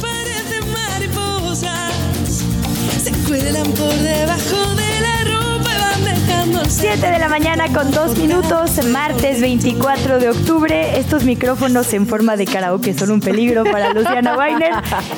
Parecen mariposas se cuelan por debajo de la ropa 7 de la mañana con 2 minutos, martes 24 de octubre. Estos micrófonos en forma de karaoke son un peligro para Luciana Weiner.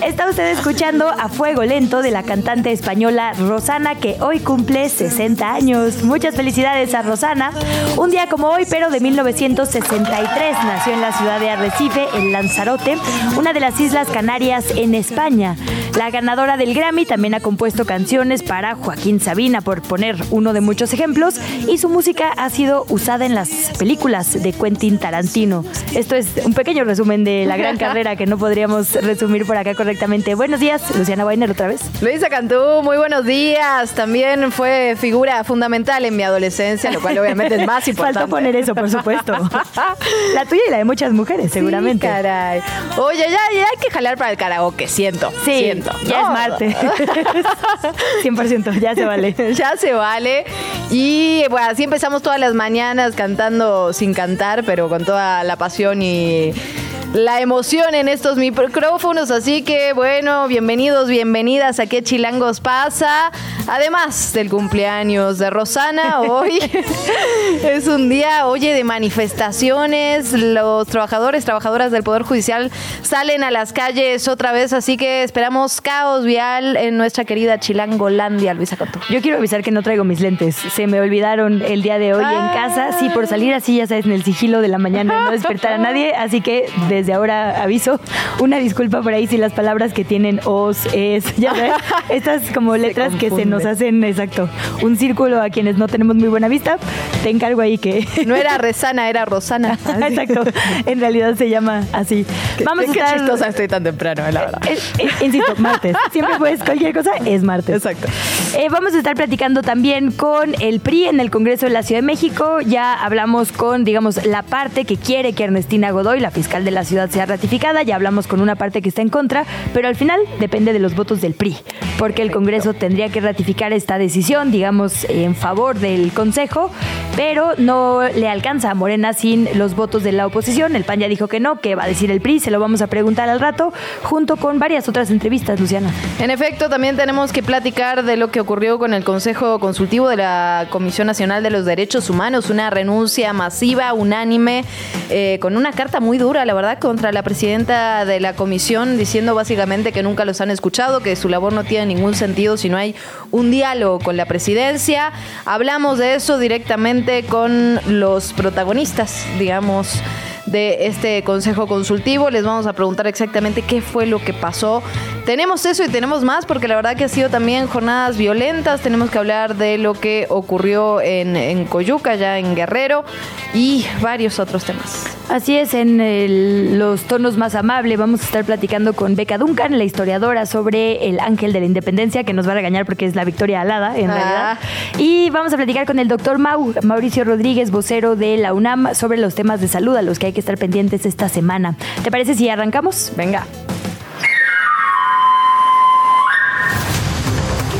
Está usted escuchando a Fuego Lento de la cantante española Rosana, que hoy cumple 60 años. Muchas felicidades a Rosana. Un día como hoy, pero de 1963, nació en la ciudad de Arrecife, en Lanzarote, una de las Islas Canarias en España. La ganadora del Grammy también ha compuesto canciones para Joaquín Sabina, por poner uno de muchos ejemplos, y su música ha sido usada en las películas de Quentin Tarantino. Esto es un pequeño resumen de la gran carrera que no podríamos resumir por acá correctamente. Buenos días, Luciana Weiner, otra vez. Luisa Cantú, muy buenos días. También fue figura fundamental en mi adolescencia, lo cual obviamente es más importante. Faltó poner eso, por supuesto. la tuya y la de muchas mujeres, seguramente. Sí, caray. Oye, ya, ya hay que jalar para el karaoke, siento. Sí, siento. ya es No. martes. 100%, ya se vale. ya se vale. Y bueno, así empezamos todas las mañanas cantando sin cantar, pero con toda la pasión y la emoción en estos micrófonos. Así que bueno, bienvenidos, bienvenidas a qué chilangos pasa. Además del cumpleaños de Rosana, hoy es un día, oye, de manifestaciones. Los trabajadores, trabajadoras del Poder Judicial salen a las calles otra vez, así que esperamos caos vial en nuestra querida Chilangolandia, Luisa Cotto. Yo quiero avisar que no traigo mis lentes. Se me olvidaron el día de hoy en casa. Sí, por salir así, ya sabes, en el sigilo de la mañana no despertar a nadie. Así que desde ahora aviso una disculpa por ahí si las palabras que tienen os, es, ya sabes, estas como letras que se nos hacen, exacto, un círculo a quienes no tenemos muy buena vista. Te encargo ahí que... No era Resana, era Rosana. Exacto, en realidad se llama así. Vamos Qué a estar... chistosa estoy tan temprano, la verdad. Eh, eh, insisto, martes. Siempre puedes, cualquier cosa es martes. Exacto. Eh, vamos a estar platicando también con el PRI en el Congreso de la Ciudad de México. Ya hablamos con, digamos, la parte que quiere que Ernestina Godoy, la fiscal de la ciudad, sea ratificada. Ya hablamos con una parte que está en contra, pero al final depende de los votos del PRI, porque el Congreso tendría que ratificar esta decisión, digamos, en favor del Consejo, pero no le alcanza a Morena sin los votos de la oposición. El PAN ya dijo que no, que va a decir el PRI, se lo vamos a preguntar al rato, junto con varias otras entrevistas, Luciana. En efecto, también tenemos que platicar de lo que ocurrió con el Consejo Consultivo de la Comisión Nacional de los Derechos Humanos, una renuncia masiva, unánime, eh, con una carta muy dura, la verdad, contra la presidenta de la comisión, diciendo básicamente que nunca los han escuchado, que su labor no tiene ningún sentido si no hay un diálogo con la presidencia. Hablamos de eso directamente con los protagonistas, digamos de este consejo consultivo. Les vamos a preguntar exactamente qué fue lo que pasó. Tenemos eso y tenemos más porque la verdad que ha sido también jornadas violentas. Tenemos que hablar de lo que ocurrió en, en Coyuca, ya en Guerrero y varios otros temas. Así es, en el- los tonos más amables vamos a estar platicando con Beca Duncan, la historiadora, sobre el ángel de la independencia, que nos va a regañar porque es la victoria alada, en Ah. realidad. Y vamos a platicar con el doctor Mau, Mauricio Rodríguez, vocero de la UNAM, sobre los temas de salud a los que hay que estar pendientes esta semana. ¿Te parece si arrancamos? Venga.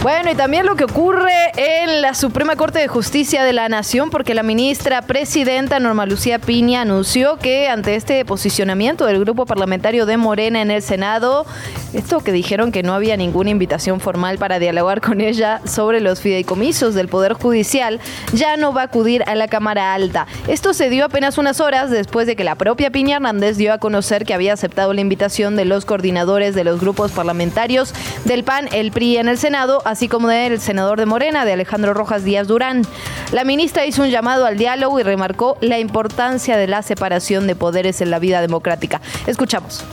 Bueno, y también lo que ocurre en la Suprema Corte de Justicia de la Nación, porque la ministra presidenta Norma Lucía Piña anunció que ante este posicionamiento del grupo parlamentario de Morena en el Senado, esto que dijeron que no había ninguna invitación formal para dialogar con ella sobre los fideicomisos del Poder Judicial, ya no va a acudir a la Cámara Alta. Esto se dio apenas unas horas después de que la propia Piña Hernández dio a conocer que había aceptado la invitación de los coordinadores de los grupos parlamentarios del PAN, el PRI en el Senado, así como del senador de Morena, de Alejandro Rojas Díaz Durán. La ministra hizo un llamado al diálogo y remarcó la importancia de la separación de poderes en la vida democrática. Escuchamos.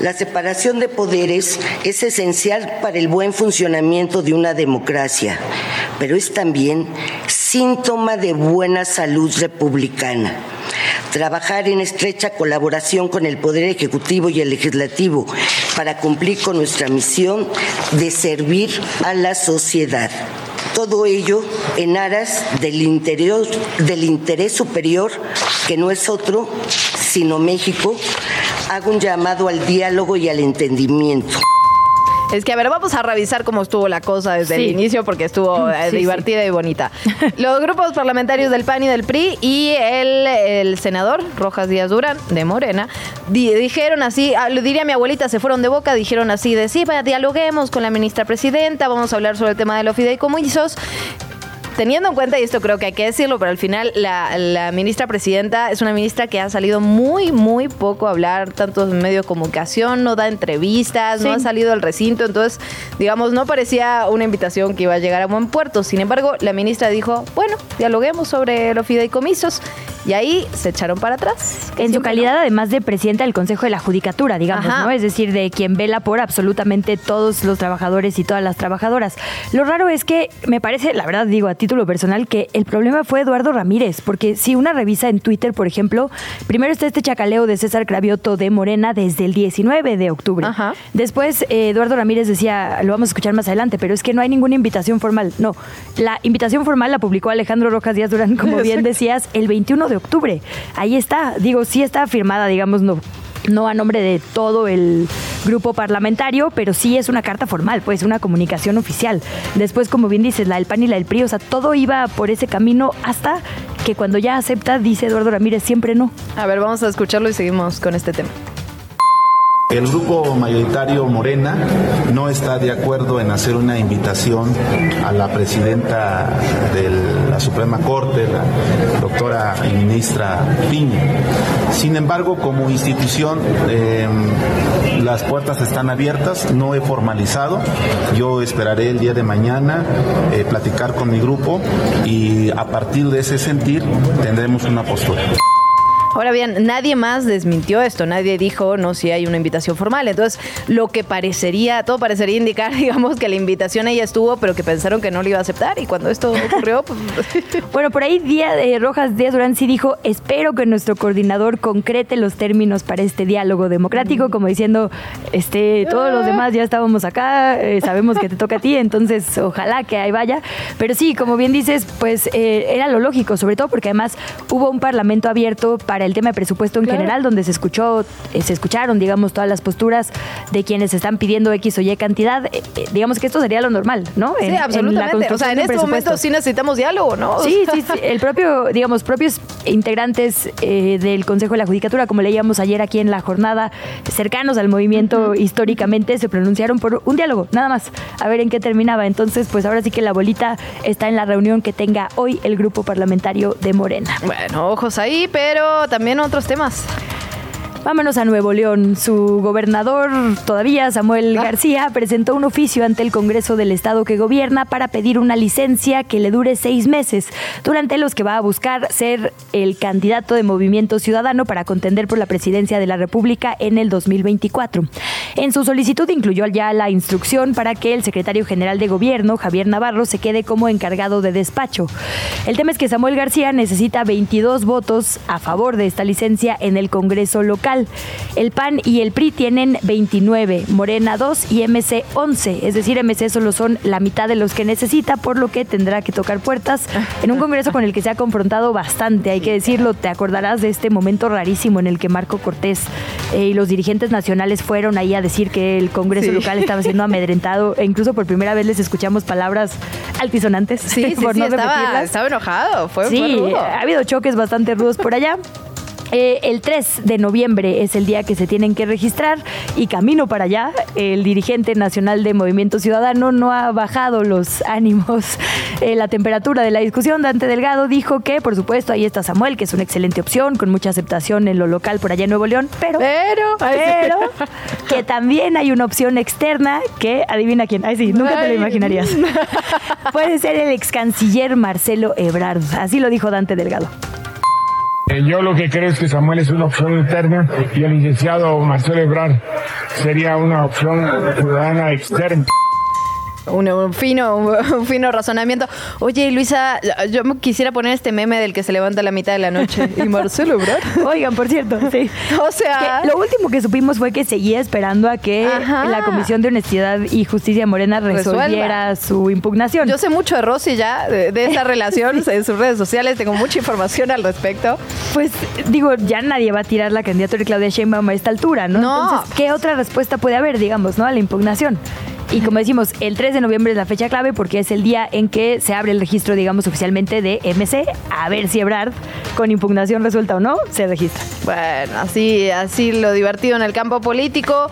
La separación de poderes es esencial para el buen funcionamiento de una democracia, pero es también síntoma de buena salud republicana. trabajar en estrecha colaboración con el Poder Ejecutivo y el Legislativo para cumplir con nuestra misión de servir a la sociedad. Todo ello en aras del, interior, del interés superior, que no es otro sino México, hago un llamado al diálogo y al entendimiento. Es que, a ver, vamos a revisar cómo estuvo la cosa desde el inicio, porque estuvo eh, Sí, divertida y bonita. Los grupos parlamentarios del PAN y del PRI y el, el senador Rojas Díaz Durán, de Morena, di- dijeron así, ah, lo diría mi abuelita, se fueron de boca, dijeron así de, sí, dialoguemos con la ministra presidenta, vamos a hablar sobre el tema de los fideicomisos. Teniendo en cuenta, y esto creo que hay que decirlo, pero al final la, la ministra presidenta es una ministra que ha salido muy, muy poco a hablar, tanto en medio de comunicación, no da entrevistas, no ha salido al recinto, entonces, digamos, no parecía una invitación que iba a llegar a buen puerto. Sin embargo, la ministra dijo, bueno, dialoguemos sobre los fideicomisos, y ahí se echaron para atrás. En su calidad, además de presidenta del Consejo de la Judicatura, digamos, Ajá. ¿no? Es decir, de quien vela por absolutamente todos los trabajadores y todas las trabajadoras. Lo raro es que me parece, la verdad digo a título personal, que el problema fue Eduardo Ramírez, porque si una revisa en Twitter, por ejemplo, primero está este chacaleo de César Cravioto de Morena desde el 19 de octubre. Ajá. Después, eh, Eduardo Ramírez decía, lo vamos a escuchar más adelante, pero es que no hay ninguna invitación formal. No, la invitación formal la publicó Alejandro Rojas Díaz Durán, como bien decías, el 21 de octubre. Ahí está, digo, sí está firmada, digamos, no. No a nombre de todo el grupo parlamentario, pero sí es una carta formal, pues una comunicación oficial. Después, como bien dices, la del PAN y la del PRI, o sea, todo iba por ese camino hasta que cuando ya acepta, dice Eduardo Ramírez, siempre no. A ver, vamos a escucharlo y seguimos con este tema. El grupo mayoritario Morena no está de acuerdo en hacer una invitación a la presidenta de la Suprema Corte, la doctora y ministra Piña. Sin embargo, como institución, eh, las puertas están abiertas, no he formalizado. Yo esperaré el día de mañana eh, platicar con mi grupo y a partir de ese sentir tendremos una postura. Ahora bien, nadie más desmintió esto, nadie dijo no si hay una invitación formal. Entonces, lo que parecería, todo parecería indicar, digamos, que la invitación ella estuvo, pero que pensaron que no le iba a aceptar. Y cuando esto ocurrió, pues. Bueno, por ahí Día de Rojas Díaz Durán sí dijo, espero que nuestro coordinador concrete los términos para este diálogo democrático, como diciendo, este, todos los demás ya estábamos acá, eh, sabemos que te toca a ti, entonces ojalá que ahí vaya. Pero sí, como bien dices, pues eh, era lo lógico, sobre todo porque además hubo un parlamento abierto para el tema de presupuesto en general, donde se escuchó, eh, se escucharon, digamos, todas las posturas de quienes están pidiendo X o Y cantidad. Eh, eh, digamos que esto sería lo normal, ¿no? Sí, En- en la absolutamente. o sea, en este presupuesto. momento sí necesitamos diálogo, ¿no? Sí, sí, sí. El propio, digamos, propios integrantes eh, del Consejo de la Judicatura, como leíamos ayer aquí en la jornada, cercanos al movimiento históricamente, se pronunciaron por un diálogo, nada más, a ver en qué terminaba. Entonces, pues ahora sí que la bolita está en la reunión que tenga hoy el grupo parlamentario de Morena. Bueno, ojos ahí, pero también otros temas. Vámonos a Nuevo León. Su gobernador, todavía Samuel Ah. García, presentó un oficio ante el Congreso del Estado que gobierna para pedir una licencia que le dure seis meses, durante los que va a buscar ser el candidato de Movimiento Ciudadano para contender por la presidencia de la República en el 2024. En su solicitud incluyó ya la instrucción para que el secretario general de Gobierno, Javier Navarro, se quede como encargado de despacho. El tema es que Samuel García necesita 22 votos a favor de esta licencia en el Congreso local. El PAN y el PRI tienen 29, Morena 2 y MC 11. Es decir, MC solo son la mitad de los que necesita, por lo que tendrá que tocar puertas en un Congreso con el que se ha confrontado bastante. Hay que decirlo, te acordarás de este momento rarísimo en el que Marco Cortés eh, y los dirigentes nacionales fueron ahí a decir que el Congreso Sí. local estaba siendo amedrentado e incluso por primera vez les escuchamos palabras altisonantes. Sí, sí, por sí, no estaba, estaba enojado. Fue, fue Sí, rudo. ha habido choques bastante rudos por allá. Eh, el 3 de noviembre es el día que se tienen que registrar y camino para allá. El dirigente nacional de Movimiento Ciudadano no ha bajado los ánimos. Eh, la temperatura de la discusión, Dante Delgado dijo que, por supuesto, ahí está Samuel, que es una excelente opción, con mucha aceptación en lo local por allá en Nuevo León, pero, Pero, pero que también hay una opción externa que, adivina quién, ay sí, nunca te lo imaginarías. Puede ser el ex canciller Marcelo Ebrard, así lo dijo Dante Delgado. Eh, Yo lo que creo es que Samuel es una opción interna y el licenciado Marcelo Ebrard sería una opción ciudadana externa. Un, fino, un, fino razonamiento. Oye, Luisa, yo quisiera poner este meme del que se levanta a la mitad de la noche. Y Marcelo Ebrard. Oigan, por cierto, sí. O sea. lo último que supimos fue que seguía esperando a que la Comisión de Honestidad y Justicia Morena resolviera su impugnación. Yo sé mucho de Rosy ya, de, de esa relación en sus redes sociales, tengo mucha información al respecto. Pues digo, ya nadie va a tirar la candidatura de Claudia Sheinbaum a esta altura, ¿no? No. Entonces, ¿qué otra respuesta puede haber, digamos, ¿no? A la impugnación. Y como decimos, el 3 de noviembre es la fecha clave porque es el día en que se abre el registro, digamos, oficialmente de MC. A ver si Ebrard, con impugnación resuelta o no, se registra. Bueno, así, así lo divertido en el campo político.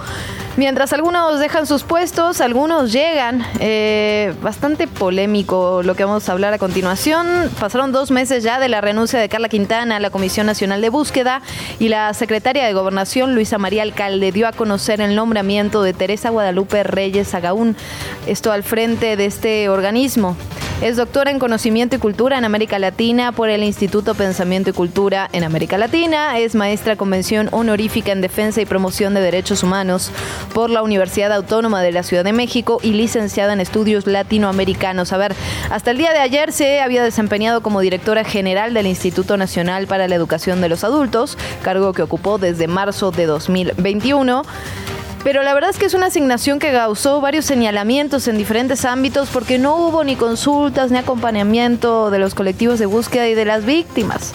Mientras algunos dejan sus puestos, algunos llegan. Eh, bastante polémico lo que vamos a hablar a continuación. Pasaron dos meses ya de la renuncia de Carla Quintana a la Comisión Nacional de Búsqueda y la secretaria de Gobernación, Luisa María Alcalde, dio a conocer el nombramiento de Teresa Guadalupe Reyes Agaún. Esto al frente de este organismo. Es doctora en Conocimiento y Cultura en América Latina por el Instituto Pensamiento y Cultura en América Latina. Es maestra convención honorífica en Defensa y Promoción de Derechos Humanos por la Universidad Autónoma de la Ciudad de México y licenciada en Estudios Latinoamericanos. A ver, hasta el día de ayer se había desempeñado como directora general del Instituto Nacional para la Educación de los Adultos, cargo que ocupó desde marzo de 2021. Pero la verdad es que es una asignación que causó varios señalamientos en diferentes ámbitos porque no hubo ni consultas ni acompañamiento de los colectivos de búsqueda y de las víctimas.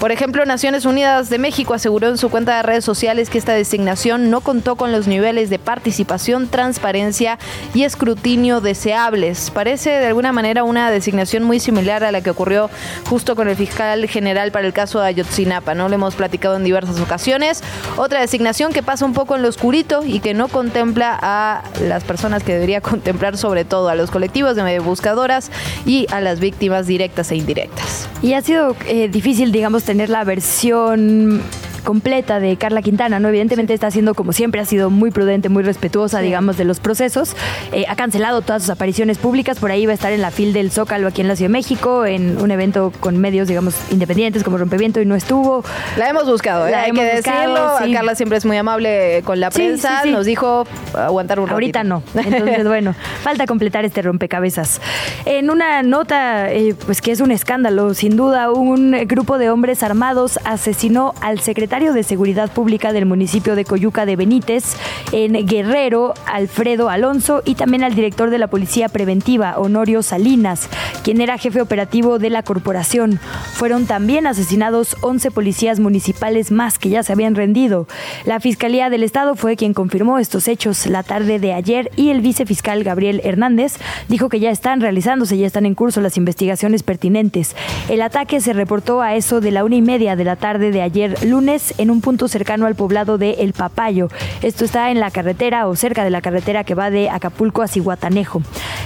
Por ejemplo, Naciones Unidas de México aseguró en su cuenta de redes sociales que esta designación no contó con los niveles de participación, transparencia y escrutinio deseables. Parece de alguna manera una designación muy similar a la que ocurrió justo con el fiscal general para el caso de Ayotzinapa, ¿no? Lo hemos platicado en diversas ocasiones. Otra designación que pasa un poco en lo oscurito y que no contempla a las personas que debería contemplar sobre todo, a los colectivos de buscadoras y a las víctimas directas e indirectas. Y ha sido eh, difícil, digamos, tener la versión completa de Carla Quintana, ¿no? Evidentemente está siendo, como siempre, ha sido muy prudente, muy respetuosa, digamos, de los procesos. Eh, ha cancelado todas sus apariciones públicas, por ahí va a estar en la fil del Zócalo aquí en la Ciudad de México, en un evento con medios, digamos, independientes como Rompeviento y no estuvo. La hemos buscado, ¿eh? hay que decirlo. Carla siempre es muy amable con la prensa, nos dijo aguantar un Ahorita no, entonces bueno, falta completar este rompecabezas. En una nota, eh, pues que es un escándalo, sin duda, un grupo de hombres armados asesinó al secretario de Seguridad Pública del municipio de Coyuca de Benítez, en Guerrero, Alfredo Alonso, y también al director de la Policía Preventiva, Honorio Salinas, quien era jefe operativo de la corporación. Fueron también asesinados 11 policías municipales más que ya se habían rendido. La Fiscalía del Estado fue quien confirmó estos hechos la tarde de ayer y el vicefiscal Gabriel Hernández dijo que ya están realizándose, ya están en curso las investigaciones pertinentes. El ataque se reportó a eso de la una y media de la tarde de ayer lunes en un punto cercano al poblado de El Papayo. Esto está en la carretera o cerca de la carretera que va de Acapulco a Cihuatanejo.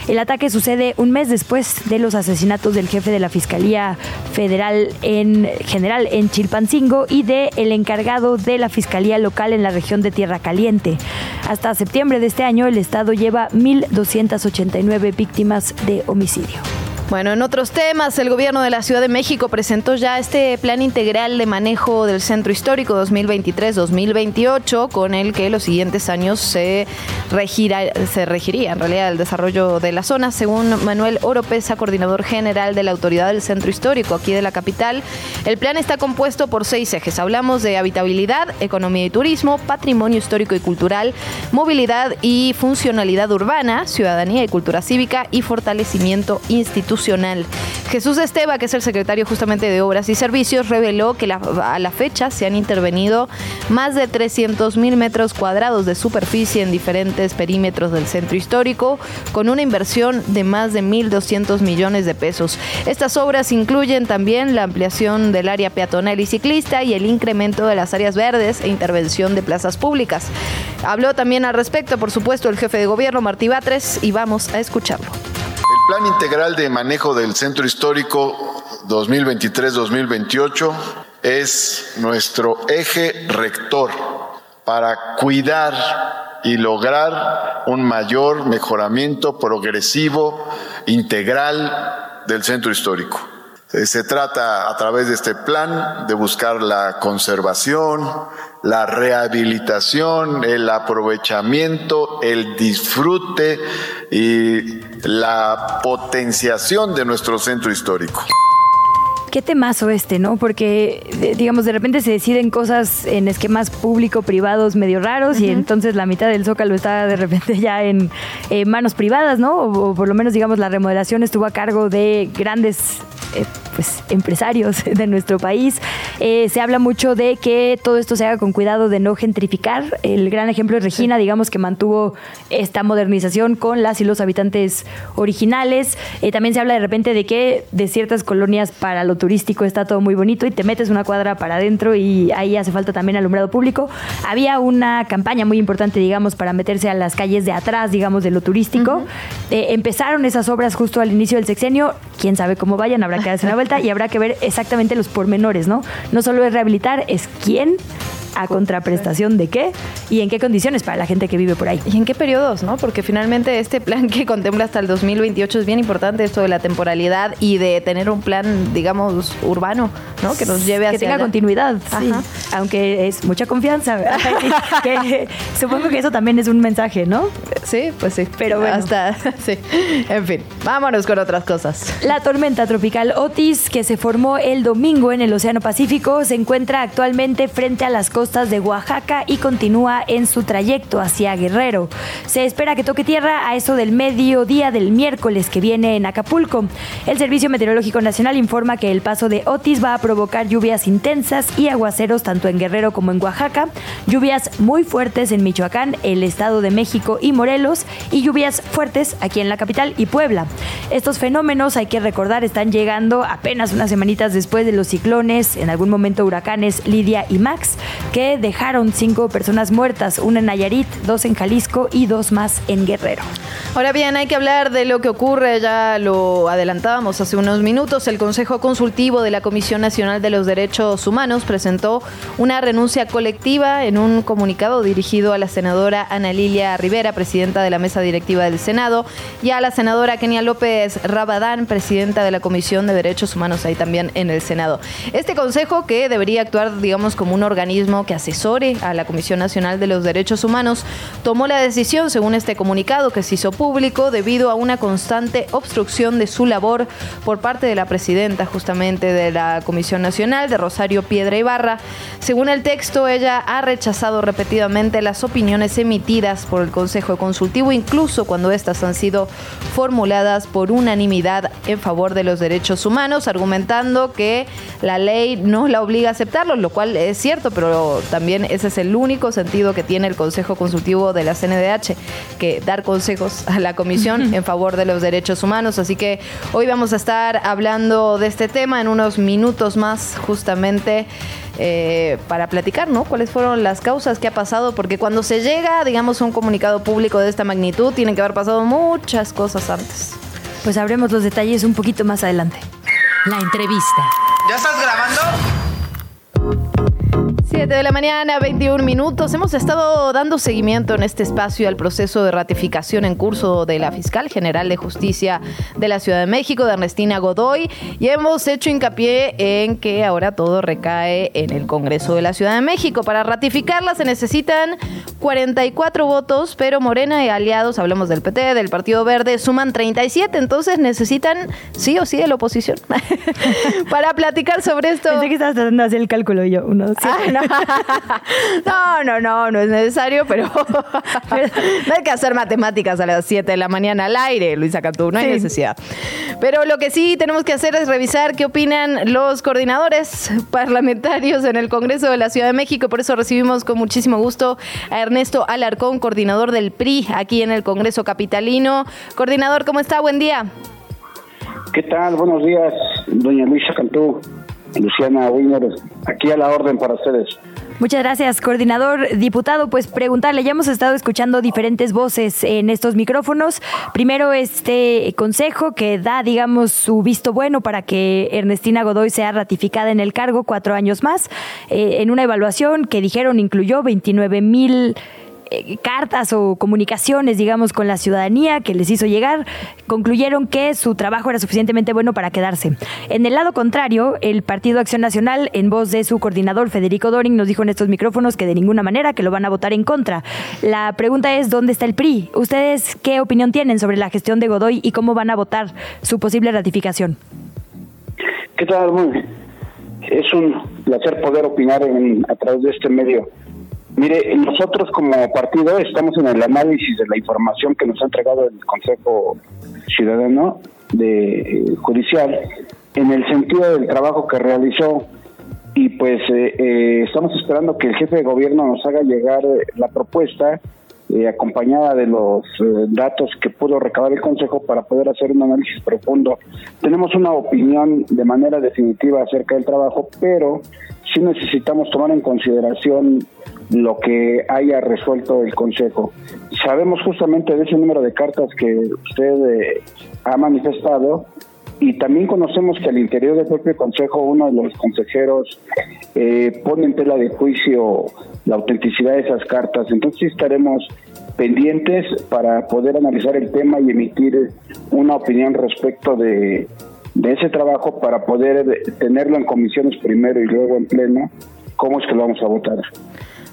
El ataque sucede un mes después de los asesinatos del jefe de la Fiscalía Federal en general en Chilpancingo y de el encargado de la Fiscalía local en la región de Tierra Caliente. Hasta septiembre de este año el estado lleva 1.289 víctimas de homicidio. Bueno, en otros temas, el gobierno de la Ciudad de México presentó ya este plan integral de manejo del centro histórico 2023-2028, con el que los siguientes años se, regirá, se regiría en realidad el desarrollo de la zona, según Manuel Oropesa, coordinador general de la Autoridad del Centro Histórico aquí de la capital. El plan está compuesto por seis ejes. Hablamos de habitabilidad, economía y turismo, patrimonio histórico y cultural, movilidad y funcionalidad urbana, ciudadanía y cultura cívica y fortalecimiento institucional Jesús Esteba, que es el secretario justamente de Obras y Servicios, reveló que a la fecha se han intervenido más de 300 mil metros cuadrados de superficie en diferentes perímetros del centro histórico, con una inversión de más de 1.200 millones de pesos. Estas obras incluyen también la ampliación del área peatonal y ciclista y el incremento de las áreas verdes e intervención de plazas públicas. Habló también al respecto, por supuesto, el jefe de gobierno, Martí Batres, y vamos a escucharlo. Plan Integral de Manejo del Centro Histórico 2023-2028 es nuestro eje rector para cuidar y lograr un mayor mejoramiento progresivo, integral del centro histórico. Eh, Se trata a través de este plan de buscar la conservación, la rehabilitación, el aprovechamiento, el disfrute y la potenciación de nuestro centro histórico. Qué temazo este, ¿no? Porque, digamos, de repente se deciden cosas en esquemas público-privados medio raros y entonces la mitad del zócalo está de repente ya en eh, manos privadas, ¿no? O, o por lo menos, digamos, la remodelación estuvo a cargo de grandes eh, pues, empresarios de nuestro país. Eh, se habla mucho de que todo esto se haga con cuidado de no gentrificar. El gran ejemplo es Regina, digamos, que mantuvo esta modernización con las y los habitantes originales. Eh, también se habla de repente de que de ciertas colonias para lo turístico está todo muy bonito y te metes una cuadra para adentro y ahí hace falta también alumbrado público. Había una campaña muy importante, digamos, para meterse a las calles de atrás, digamos, de lo turístico. Eh, empezaron esas obras justo al inicio del sexenio. Quién sabe cómo vayan, habrá que darse una vuelta y habrá que ver exactamente los pormenores, ¿no? No solo es rehabilitar, es quién, a contraprestación de qué y en qué condiciones para la gente que vive por ahí. ¿Y en qué periodos, no? Porque finalmente este plan que contempla hasta el 2028 es bien importante, esto de la temporalidad y de tener un plan, digamos, urbano, ¿no? Que nos lleve que hacia tenga allá. continuidad, sí. Aunque es mucha confianza. ¿verdad? que, supongo que eso también es un mensaje, ¿no? Sí, pues sí. Pero bueno. Hasta, sí. En fin, vámonos con otras cosas. La tormenta tropical Otis, que se formó el domingo en el Océano Pacífico, se encuentra actualmente frente a las costas de Oaxaca y continúa en su trayecto hacia Guerrero. Se espera que toque tierra a eso del mediodía del miércoles que viene en Acapulco. El Servicio Meteorológico Nacional informa que el paso de Otis va a provocar lluvias intensas y aguaceros tanto en Guerrero como en Oaxaca, lluvias muy fuertes en Michoacán, el Estado de México y Morelos y lluvias fuertes aquí en la capital y Puebla. Estos fenómenos, hay que recordar, están llegando apenas unas semanitas después de los ciclones, en algún momento huracanes Lidia y Max, que dejaron cinco personas muertas, una en Nayarit, dos en Jalisco y dos más en Guerrero. Ahora bien, hay que hablar de lo que ocurre, ya lo adelantábamos hace unos minutos, el Consejo Consultivo de la Comisión Nacional de los Derechos Humanos presentó una renuncia colectiva en un comunicado dirigido a la senadora Ana Lilia Rivera, presidenta de la mesa directiva del Senado, y a la senadora Kenia López Rabadán, presidenta de la Comisión de Derechos Humanos ahí también en el Senado. Este consejo que debería actuar, digamos, como un organismo que asesore a la Comisión Nacional de los Derechos Humanos, tomó la decisión, según este comunicado que se hizo público, debido a una constante obstrucción de su labor por parte de la presidenta justamente de la Comisión Nacional, de Rosario Piedra Ibarra. Según el texto, ella ha rechazado repetidamente las opiniones emitidas por el Consejo Consultivo, incluso cuando estas han sido formuladas por unanimidad en favor de los derechos humanos, argumentando que la ley no la obliga a aceptarlo, lo cual es cierto, pero también ese es el único sentido que tiene el Consejo Consultivo de la CNDH, que dar consejos a la Comisión en favor de los derechos humanos. Así que hoy vamos a estar hablando de este tema en unos minutos más, justamente eh, para platicar, ¿no? ¿Cuáles fueron las causas que ha pasado? Porque cuando se llega, digamos, a un comunicado público de esta magnitud, tienen que haber pasado muchas cosas antes. Pues sabremos los detalles un poquito más adelante. La entrevista. ¿Ya estás grabando? 7 de la mañana, 21 minutos. Hemos estado dando seguimiento en este espacio al proceso de ratificación en curso de la fiscal general de justicia de la Ciudad de México, de Ernestina Godoy, y hemos hecho hincapié en que ahora todo recae en el Congreso de la Ciudad de México. Para ratificarla se necesitan 44 votos, pero Morena y aliados, hablamos del PT, del Partido Verde, suman 37, entonces necesitan sí o sí de la oposición. Para platicar sobre esto. Pensé que estabas tratando de hacer el cálculo yo, uno, sí. Ah, no. no, no, no, no es necesario, pero no hay que hacer matemáticas a las 7 de la mañana al aire, Luisa Cantú, no hay Sí. necesidad. Pero lo que sí tenemos que hacer es revisar qué opinan los coordinadores parlamentarios en el Congreso de la Ciudad de México. Por eso recibimos con muchísimo gusto a Ernesto Alarcón, coordinador del PRI aquí en el Congreso Capitalino. Coordinador, ¿cómo está? Buen día. ¿Qué tal? Buenos días, doña Luisa Cantú, Luciana Wiener, aquí a la orden para ustedes. Muchas gracias, coordinador diputado. Pues preguntarle, ya hemos estado escuchando diferentes voces en estos micrófonos. Primero, este consejo que da, digamos, su visto bueno para que Ernestina Godoy sea ratificada en el cargo cuatro años más, eh, en una evaluación que dijeron incluyó 29 mil eh, cartas o comunicaciones, digamos, con la ciudadanía que les hizo llegar, concluyeron que su trabajo era suficientemente bueno para quedarse. En el lado contrario, el Partido Acción Nacional, en voz de su coordinador Federico Doring, nos dijo en estos micrófonos que de ninguna manera que lo van a votar en contra. La pregunta es, ¿dónde está el PRI? ¿Ustedes qué opinión tienen sobre la gestión de Godoy y cómo van a votar su posible ratificación? ¿Qué tal? Es un placer poder opinar a través de este medio. Mire, nosotros como partido estamos en el análisis de la información que nos ha entregado el Consejo Ciudadano de eh, Judicial en el sentido del trabajo que realizó y pues eh, eh, estamos esperando que el jefe de gobierno nos haga llegar la propuesta eh, acompañada de los eh, datos que pudo recabar el Consejo para poder hacer un análisis profundo. Tenemos una opinión de manera definitiva acerca del trabajo, pero sí necesitamos tomar en consideración lo que haya resuelto el Consejo. Sabemos justamente de ese número de cartas que usted eh, ha manifestado y también conocemos que al interior del propio Consejo uno de los consejeros eh, pone en tela de juicio la autenticidad de esas cartas. Entonces estaremos pendientes para poder analizar el tema y emitir una opinión respecto de, de ese trabajo para poder tenerlo en comisiones primero y luego en pleno, cómo es que lo vamos a votar.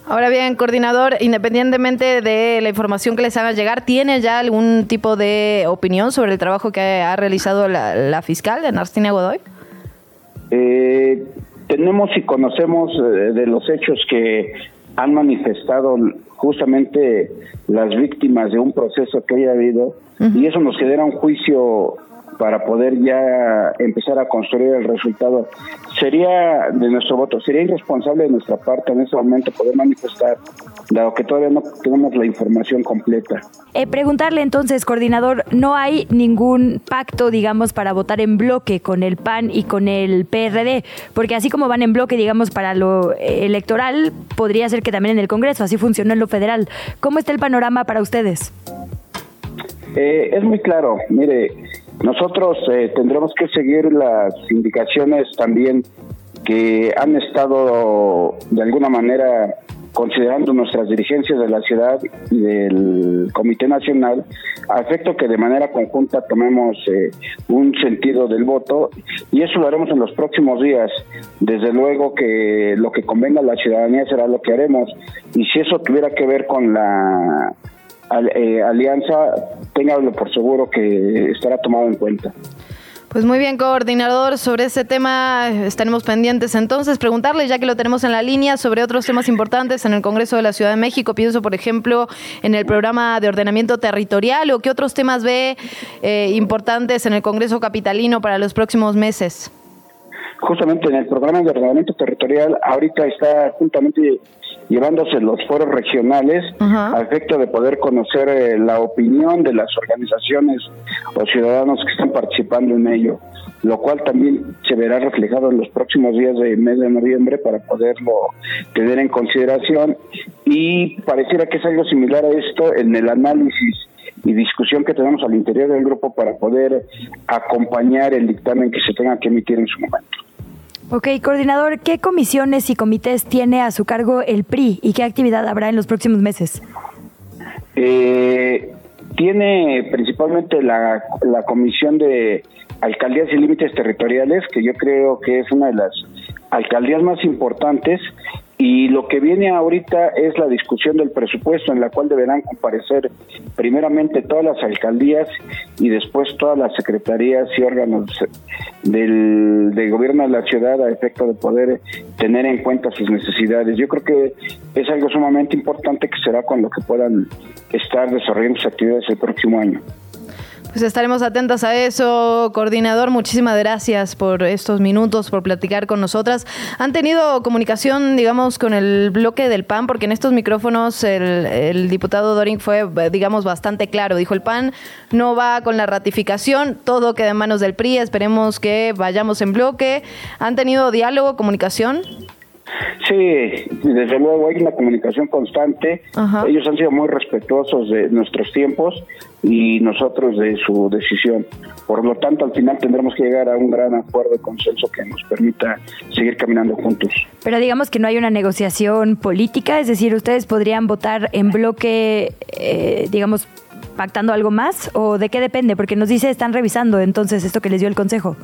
Ahora bien, coordinador, independientemente de la información que les haga llegar, ¿tiene ya algún tipo de opinión sobre el trabajo que ha realizado la, fiscal de Narstina Godoy? Eh, tenemos y conocemos eh, de los hechos que han manifestado justamente las víctimas de un proceso que haya habido y eso nos genera un juicio para poder ya empezar a construir el resultado. Sería de nuestro voto, sería irresponsable de nuestra parte en ese momento poder manifestar, dado que todavía no tenemos la información completa. Eh, preguntarle entonces, coordinador, ¿no hay ningún pacto, digamos, para votar en bloque con el PAN y con el PRD? Porque así como van en bloque, digamos, para lo electoral, podría ser que también en el Congreso, así funcionó en lo federal. ¿Cómo está el panorama para ustedes? Eh, es muy claro, mire, nosotros eh, tendremos que seguir las indicaciones también que han estado de alguna manera considerando nuestras dirigencias de la ciudad y del Comité Nacional, a efecto que de manera conjunta tomemos eh, un sentido del voto y eso lo haremos en los próximos días. Desde luego que lo que convenga a la ciudadanía será lo que haremos y si eso tuviera que ver con la eh, alianza, téngalo por seguro que estará tomado en cuenta. Pues muy bien, coordinador, sobre ese tema estaremos pendientes entonces. Preguntarle, ya que lo tenemos en la línea, sobre otros temas importantes en el Congreso de la Ciudad de México. Pienso, por ejemplo, en el programa de ordenamiento territorial o qué otros temas ve eh, importantes en el Congreso Capitalino para los próximos meses. Justamente en el programa de ordenamiento territorial, ahorita está juntamente llevándose los foros regionales a efecto de poder conocer eh, la opinión de las organizaciones o ciudadanos que están participando en ello, lo cual también se verá reflejado en los próximos días del mes de noviembre para poderlo tener en consideración y pareciera que es algo similar a esto en el análisis y discusión que tenemos al interior del grupo para poder acompañar el dictamen que se tenga que emitir en su momento. Ok, coordinador, ¿qué comisiones y comités tiene a su cargo el PRI y qué actividad habrá en los próximos meses? Eh, tiene principalmente la, la comisión de alcaldías y límites territoriales, que yo creo que es una de las alcaldías más importantes y lo que viene ahorita es la discusión del presupuesto en la cual deberán comparecer primeramente todas las alcaldías y después todas las secretarías y órganos del, del gobierno de la ciudad a efecto de poder tener en cuenta sus necesidades. Yo creo que es algo sumamente importante que será con lo que puedan estar desarrollando sus actividades el próximo año. Pues estaremos atentas a eso, coordinador. Muchísimas gracias por estos minutos, por platicar con nosotras. ¿Han tenido comunicación, digamos, con el bloque del PAN? Porque en estos micrófonos el, diputado Doring fue, digamos, bastante claro. Dijo, el PAN no va con la ratificación, todo queda en manos del PRI, esperemos que vayamos en bloque. ¿Han tenido diálogo, comunicación? Sí, desde luego hay una comunicación constante. Ellos han sido muy respetuosos de nuestros tiempos y nosotros de su decisión. Por lo tanto, al final tendremos que llegar a un gran acuerdo de consenso que nos permita seguir caminando juntos. Pero digamos que no hay una negociación política, es decir, ustedes podrían votar en bloque, eh, digamos, pactando algo más o de qué depende, porque nos dice están revisando entonces esto que les dio el Consejo.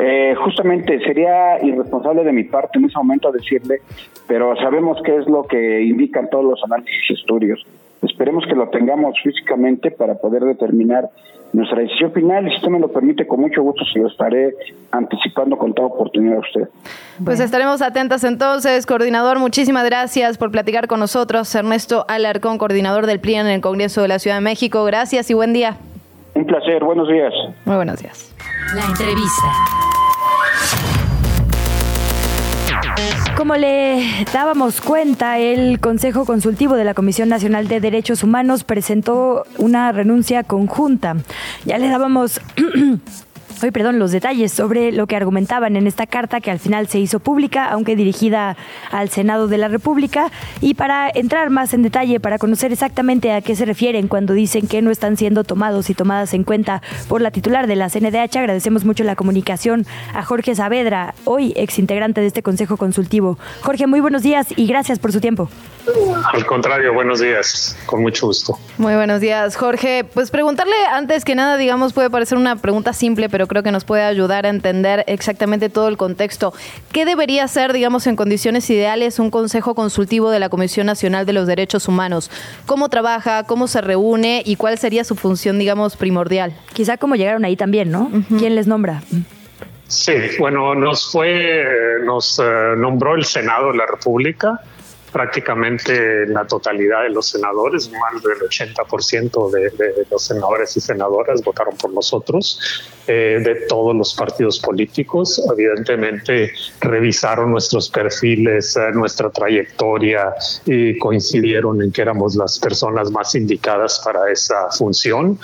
Eh, justamente sería irresponsable de mi parte en ese momento decirle, pero sabemos qué es lo que indican todos los análisis y estudios. Esperemos que lo tengamos físicamente para poder determinar nuestra decisión final y si usted me lo permite, con mucho gusto se lo estaré anticipando con toda oportunidad a usted. Pues estaremos atentas entonces, coordinador, muchísimas gracias por platicar con nosotros. Ernesto Alarcón, coordinador del PRI en el Congreso de la Ciudad de México. Gracias y buen día. Un placer, buenos días. Muy buenos días. La entrevista. Como le dábamos cuenta, el Consejo Consultivo de la Comisión Nacional de Derechos Humanos presentó una renuncia conjunta. Ya le dábamos hoy, perdón, los detalles sobre lo que argumentaban en esta carta que al final se hizo pública, aunque dirigida al Senado de la República. Y para entrar más en detalle, para conocer exactamente a qué se refieren cuando dicen que no están siendo tomados y tomadas en cuenta por la titular de la CNDH, agradecemos mucho la comunicación a Jorge Saavedra, hoy exintegrante de este Consejo Consultivo. Jorge, muy buenos días y gracias por su tiempo. Al contrario, buenos días, con mucho gusto. Muy buenos días, Jorge. Pues preguntarle antes que nada, digamos, puede parecer una pregunta simple, pero creo que nos puede ayudar a entender exactamente todo el contexto. ¿Qué debería ser, digamos, en condiciones ideales un Consejo Consultivo de la Comisión Nacional de los Derechos Humanos? ¿Cómo trabaja? ¿Cómo se reúne? ¿Y cuál sería su función, digamos, primordial? Quizá cómo llegaron ahí también, ¿no? ¿Quién les nombra? Sí, bueno, nos fue, nos eh, nombró el Senado de la República prácticamente la totalidad de los senadores, más del 80% de, de, los senadores y senadoras votaron por nosotros, eh, de todos los partidos políticos. Evidentemente revisaron nuestros perfiles, eh, nuestra trayectoria y coincidieron en que éramos las personas más indicadas para esa función.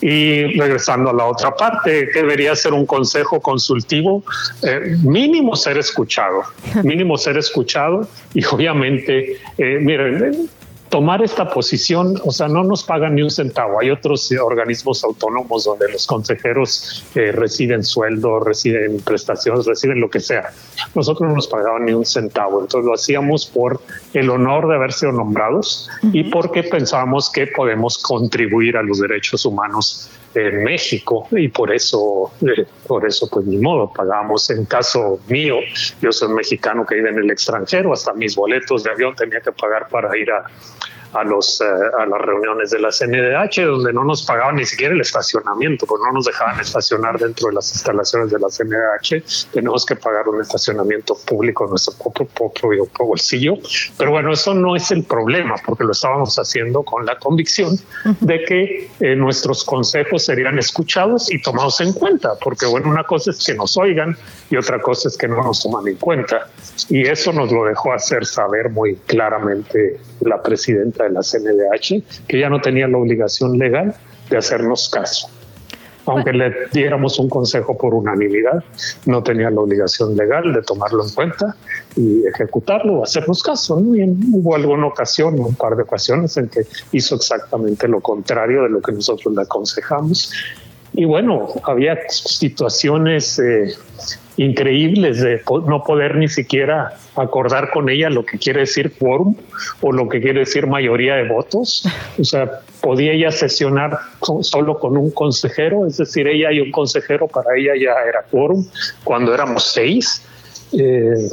Y regresando a la otra parte, que debería ser un consejo consultivo, eh, mínimo ser escuchado, mínimo ser escuchado y obviamente, eh, miren, tomar esta posición, o sea, no nos pagan ni un centavo. Hay otros organismos autónomos donde los consejeros eh, reciben sueldo, reciben prestaciones, reciben lo que sea. Nosotros no nos pagaban ni un centavo, entonces lo hacíamos por el honor de haber sido nombrados y porque pensábamos que podemos contribuir a los derechos humanos en México y por eso, eh, por eso pues ni modo, pagamos. En caso mío, yo soy mexicano que vive en el extranjero, hasta mis boletos de avión tenía que pagar para ir a, a, los, eh, a las reuniones de la CNDH, donde no nos pagaban ni siquiera el estacionamiento, porque no nos dejaban estacionar dentro de las instalaciones de la CNDH. Tenemos que pagar un estacionamiento público en nuestro propio, bolsillo. Pero bueno, eso no es el problema, porque lo estábamos haciendo con la convicción de que eh, nuestros consejos serían escuchados y tomados en cuenta, porque bueno, una cosa es que nos oigan y otra cosa es que no nos toman en cuenta. Y eso nos lo dejó hacer saber muy claramente la presidenta de la CNDH, que ya no tenía la obligación legal de hacernos caso. Aunque le diéramos un consejo por unanimidad, no tenía la obligación legal de tomarlo en cuenta y ejecutarlo o hacernos caso. Y hubo alguna ocasión, un par de ocasiones, en que hizo exactamente lo contrario de lo que nosotros le aconsejamos. Y bueno, había situaciones eh, increíbles de no poder ni siquiera acordar con ella lo que quiere decir quórum o lo que quiere decir mayoría de votos. O sea, podía ella sesionar solo con un consejero, es decir, ella y un consejero para ella ya era quórum cuando éramos seis. Eh,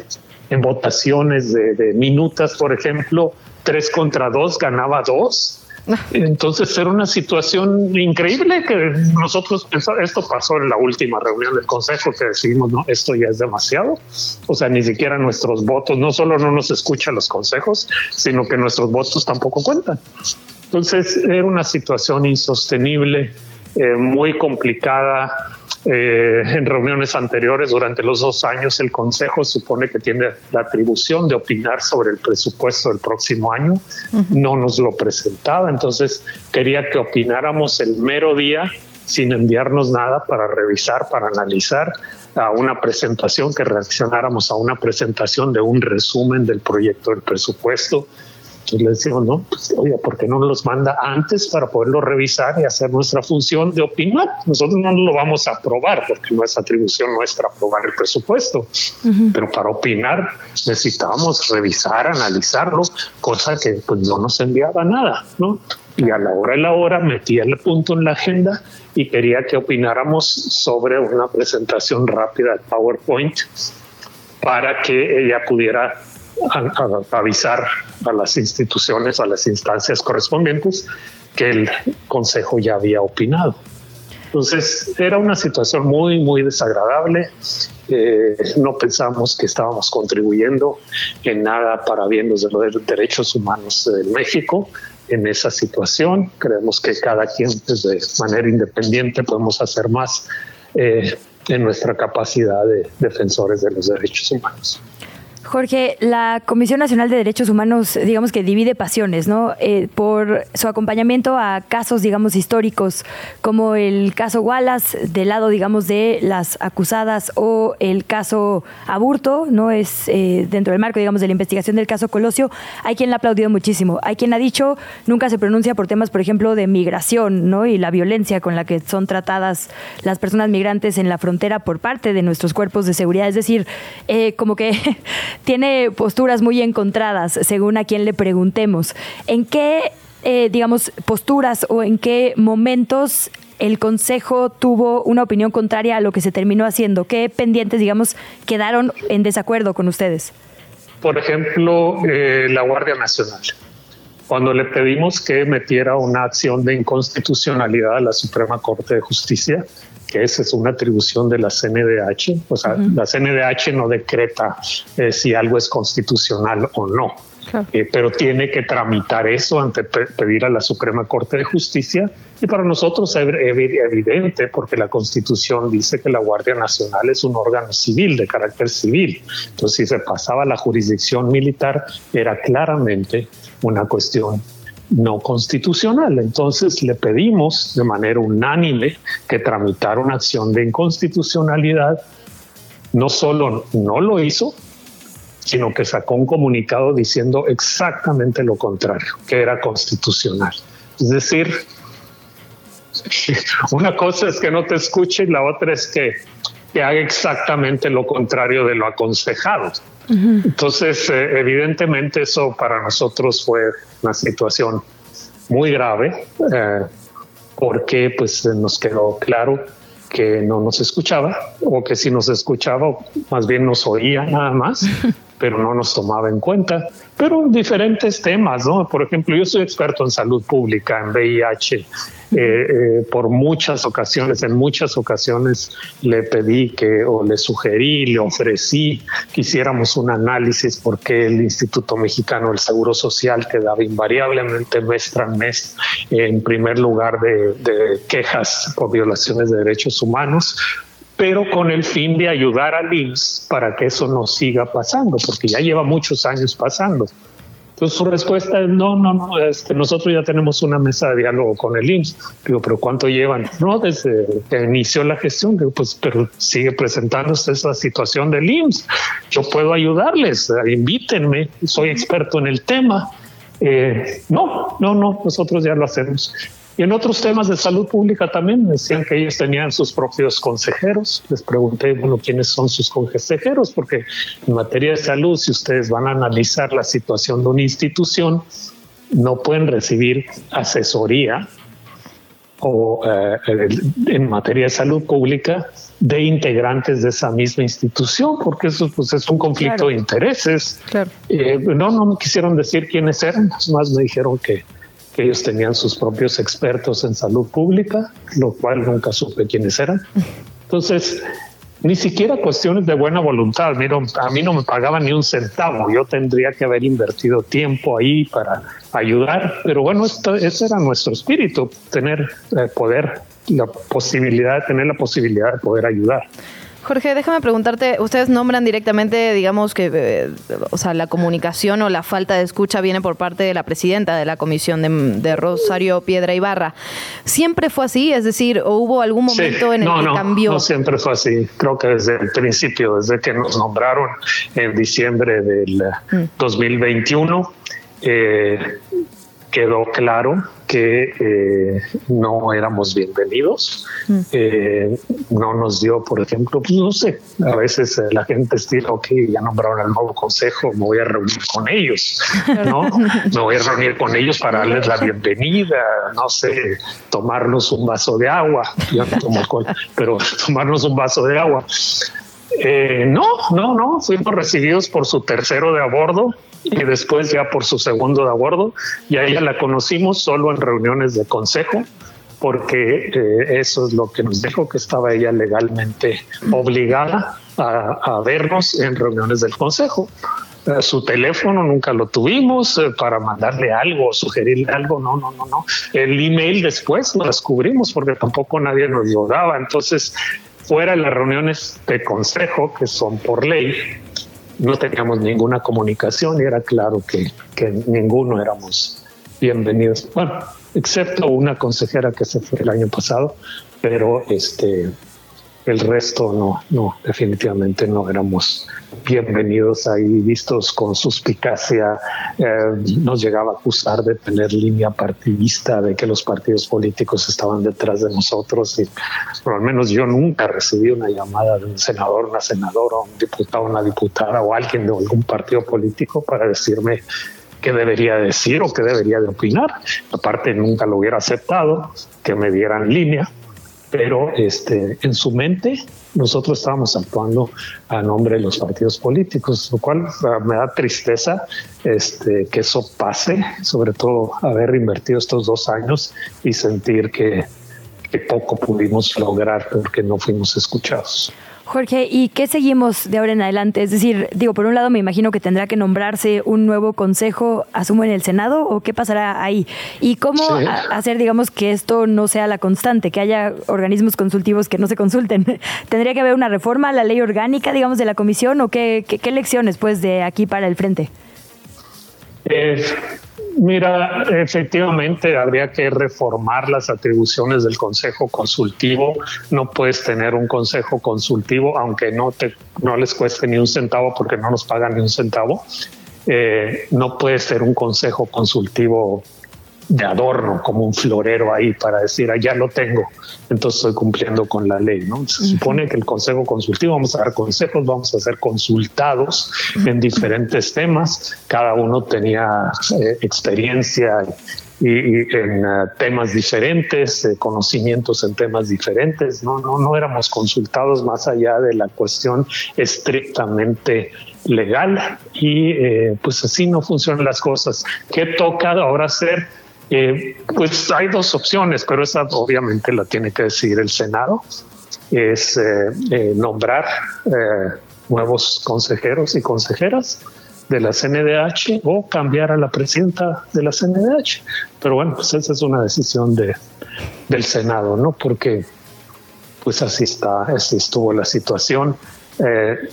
en votaciones de, de minutas, por ejemplo, tres contra dos ganaba dos entonces era una situación increíble que nosotros esto pasó en la última reunión del Consejo que decidimos, no, esto ya es demasiado. O sea, ni siquiera nuestros votos, no solo no nos escuchan los consejos, sino que nuestros votos tampoco cuentan. Entonces era una situación insostenible, eh, muy complicada eh, en reuniones anteriores durante los dos años el Consejo supone que tiene la atribución de opinar sobre el presupuesto del próximo año. No nos lo presentaba, entonces quería que opináramos el mero día sin enviarnos nada para revisar, para analizar a una presentación, que reaccionáramos a una presentación de un resumen del proyecto del presupuesto. Entonces le decimos, no, pues, oye, ¿por qué no los manda antes para poderlo revisar y hacer nuestra función de opinar? Nosotros no lo vamos a aprobar porque no es atribución nuestra aprobar el presupuesto, pero para opinar necesitábamos revisar, analizarlo, cosa que pues no nos enviaba nada, ¿no? Y a la hora de la hora metía el punto en la agenda y quería que opináramos sobre una presentación rápida de PowerPoint para que ella pudiera avisar a las instituciones, a las instancias correspondientes que el Consejo ya había opinado. Entonces era una situación muy, muy desagradable. Eh, no pensamos que estábamos contribuyendo en nada para bien de los derechos humanos en México en esa situación. Creemos que cada quien pues, de manera independiente podemos hacer más eh, en nuestra capacidad de defensores de los derechos humanos. Jorge, la Comisión Nacional de Derechos Humanos, digamos que divide pasiones, ¿no? Eh, por su acompañamiento a casos, digamos, históricos, como el caso Wallace, del lado, digamos, de las acusadas, o el caso Aburto, ¿no? Es eh, dentro del marco, digamos, de la investigación del caso Colosio. Hay quien la ha aplaudido muchísimo. Hay quien ha dicho, nunca se pronuncia por temas, por ejemplo, de migración, ¿no? Y la violencia con la que son tratadas las personas migrantes en la frontera por parte de nuestros cuerpos de seguridad. Es decir, eh, como que tiene posturas muy encontradas según a quien le preguntemos. ¿En qué, eh, digamos, posturas o en qué momentos el Consejo tuvo una opinión contraria a lo que se terminó haciendo? ¿Qué pendientes, digamos, quedaron en desacuerdo con ustedes? Por ejemplo, eh, la Guardia Nacional. Cuando le pedimos que metiera una acción de inconstitucionalidad a la Suprema Corte de Justicia, que esa es una atribución de la CNDH. O sea, la CNDH no decreta eh, si algo es constitucional o no. Eh, pero tiene que tramitar eso ante pedir a la Suprema Corte de Justicia y para nosotros es evidente porque la Constitución dice que la Guardia Nacional es un órgano civil de carácter civil. Entonces, si se pasaba a la jurisdicción militar, era claramente una cuestión no constitucional. Entonces le pedimos de manera unánime que tramitara una acción de inconstitucionalidad. No solo no lo hizo, sino que sacó un comunicado diciendo exactamente lo contrario, que era constitucional. Es decir, una cosa es que no te escuche y la otra es que, que haga exactamente lo contrario de lo aconsejado. Entonces, eh, evidentemente eso para nosotros fue una situación muy grave eh, porque pues nos quedó claro que no nos escuchaba o que si nos escuchaba más bien nos oía nada más pero no nos tomaba en cuenta. Pero diferentes temas, ¿no? Por ejemplo, yo soy experto en salud pública, en VIH. Eh, eh, por muchas ocasiones, en muchas ocasiones le pedí que, o le sugerí, le ofrecí que hiciéramos un análisis porque el Instituto Mexicano del Seguro Social quedaba invariablemente mes tras mes en primer lugar de, de quejas por violaciones de derechos humanos pero con el fin de ayudar al IMSS para que eso no siga pasando, porque ya lleva muchos años pasando. Entonces su respuesta es no, no, no, este, nosotros ya tenemos una mesa de diálogo con el IMSS. Digo, pero ¿cuánto llevan? No, desde que inició la gestión, digo, pues, pero sigue presentándose esa situación del IMSS. Yo puedo ayudarles, invítenme, soy experto en el tema. Eh, no, no, no, nosotros ya lo hacemos. Y en otros temas de salud pública también decían que ellos tenían sus propios consejeros. Les pregunté, bueno, ¿quiénes son sus consejeros? Porque en materia de salud, si ustedes van a analizar la situación de una institución, no pueden recibir asesoría o eh, en materia de salud pública de integrantes de esa misma institución, porque eso pues, es un conflicto de intereses. Eh, no, no me quisieron decir quiénes eran, más me dijeron que que ellos tenían sus propios expertos en salud pública, lo cual nunca supe quiénes eran. Entonces, ni siquiera cuestiones de buena voluntad. Mira, a mí no me pagaban ni un centavo. Yo tendría que haber invertido tiempo ahí para ayudar. Pero bueno, esto, ese era nuestro espíritu, tener eh, poder, la posibilidad, tener la posibilidad de poder ayudar. Jorge, déjame preguntarte, ustedes nombran directamente, digamos que, eh, o sea, la comunicación o la falta de escucha viene por parte de la presidenta de la comisión de, Rosario Piedra Ibarra. ¿Siempre fue así? Es decir, ¿o hubo algún momento en el que no, cambió? No, siempre fue así. Creo que desde el principio, desde que nos nombraron en diciembre del 2021, mm. eh, quedó claro que eh, no éramos bienvenidos. Mm. Eh, no nos dio, por ejemplo, pues no sé, a veces eh, la gente estila, ok, ya nombraron al nuevo consejo, me voy a reunir con ellos, ¿no? me voy a reunir con ellos para darles la bienvenida, no sé, tomarnos un vaso de agua, ya no tomo alcohol, pero tomarnos un vaso de agua. no, no, no, fuimos recibidos por su tercero de a bordo, y después ya por su segundo de abordo, y a ella la conocimos solo en reuniones de consejo, porque eh, eso es lo que nos dijo, que estaba ella legalmente obligada a, vernos en reuniones del consejo. Eh, su teléfono nunca lo tuvimos eh, para mandarle algo, sugerirle algo, no, no, no, no. El email después lo descubrimos porque tampoco nadie nos lo daba. Entonces, fuera de las reuniones de consejo, que son por ley, no teníamos ninguna comunicación y era claro que, ninguno éramos bienvenidos. Bueno, excepto una consejera que se fue el año pasado, pero este el resto no, no, definitivamente no éramos bienvenidos ahí, vistos con suspicacia. Eh, nos llegaba a acusar de tener línea partidista, de que los partidos políticos estaban detrás de nosotros. Y, al menos yo nunca recibí una llamada de un senador, una senadora, un diputado, una diputada o alguien de algún partido político para decirme qué debería decir o qué debería de opinar. Aparte, nunca lo hubiera aceptado que me dieran línea pero este, en su mente nosotros estábamos actuando a nombre de los partidos políticos, lo cual me da tristeza este, que eso pase, sobre todo haber invertido estos dos años y sentir que, que poco pudimos lograr porque no fuimos escuchados. Jorge, ¿y qué seguimos de ahora en adelante? Es decir, digo, por un lado me imagino que tendrá que nombrarse un nuevo consejo, asumo, en el Senado, o qué pasará ahí? ¿Y cómo hacer, digamos, que esto no sea la constante, que haya organismos consultivos que no se consulten? ¿Tendría que haber una reforma a la ley orgánica, digamos, de la comisión, o qué, qué, qué lecciones, pues, de aquí para el frente? Eh, Mira, efectivamente habría que reformar las atribuciones del Consejo Consultivo. No puedes tener un Consejo Consultivo, aunque no te no les cueste ni un centavo, porque no nos pagan ni un centavo. Eh, no puede ser un Consejo Consultivo de adorno, como un florero ahí para decir, ah, ya lo tengo, entonces estoy cumpliendo con la ley. ¿no? Se supone que el Consejo Consultivo, vamos a dar consejos, vamos a ser consultados en diferentes temas, cada uno tenía eh, experiencia y, en eh, temas diferentes, eh, conocimientos en temas diferentes, ¿no? No, no éramos consultados más allá de la cuestión estrictamente legal y pues así no funcionan las cosas. ¿Qué toca ahora hacer? Eh, pues hay dos opciones, pero esa obviamente la tiene que decidir el Senado. Es eh, eh, nombrar nuevos consejeros y consejeras de la CNDH o cambiar a la presidenta de la CNDH. Pero bueno, pues esa es una decisión de, del Senado, ¿no? Porque pues así está, así estuvo la situación. Eh,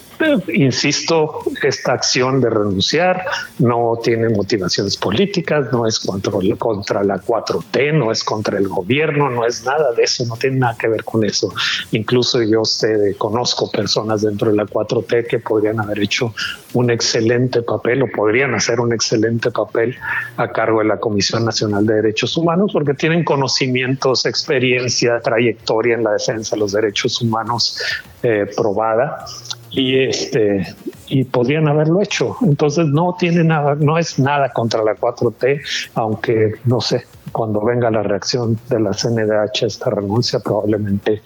insisto, esta acción de renunciar no tiene motivaciones políticas, no es contra, contra la 4T, no es contra el gobierno, no es nada de eso, no tiene nada que ver con eso. Incluso yo sé, conozco personas dentro de la 4T que podrían haber hecho un excelente papel o podrían hacer un excelente papel a cargo de la Comisión Nacional de Derechos Humanos porque tienen conocimientos, experiencia, trayectoria en la defensa de los derechos humanos eh, probada y este y podrían haberlo hecho. Entonces no tiene nada, no es nada contra la 4T, aunque no sé, cuando venga la reacción de la CNDH a esta renuncia, probablemente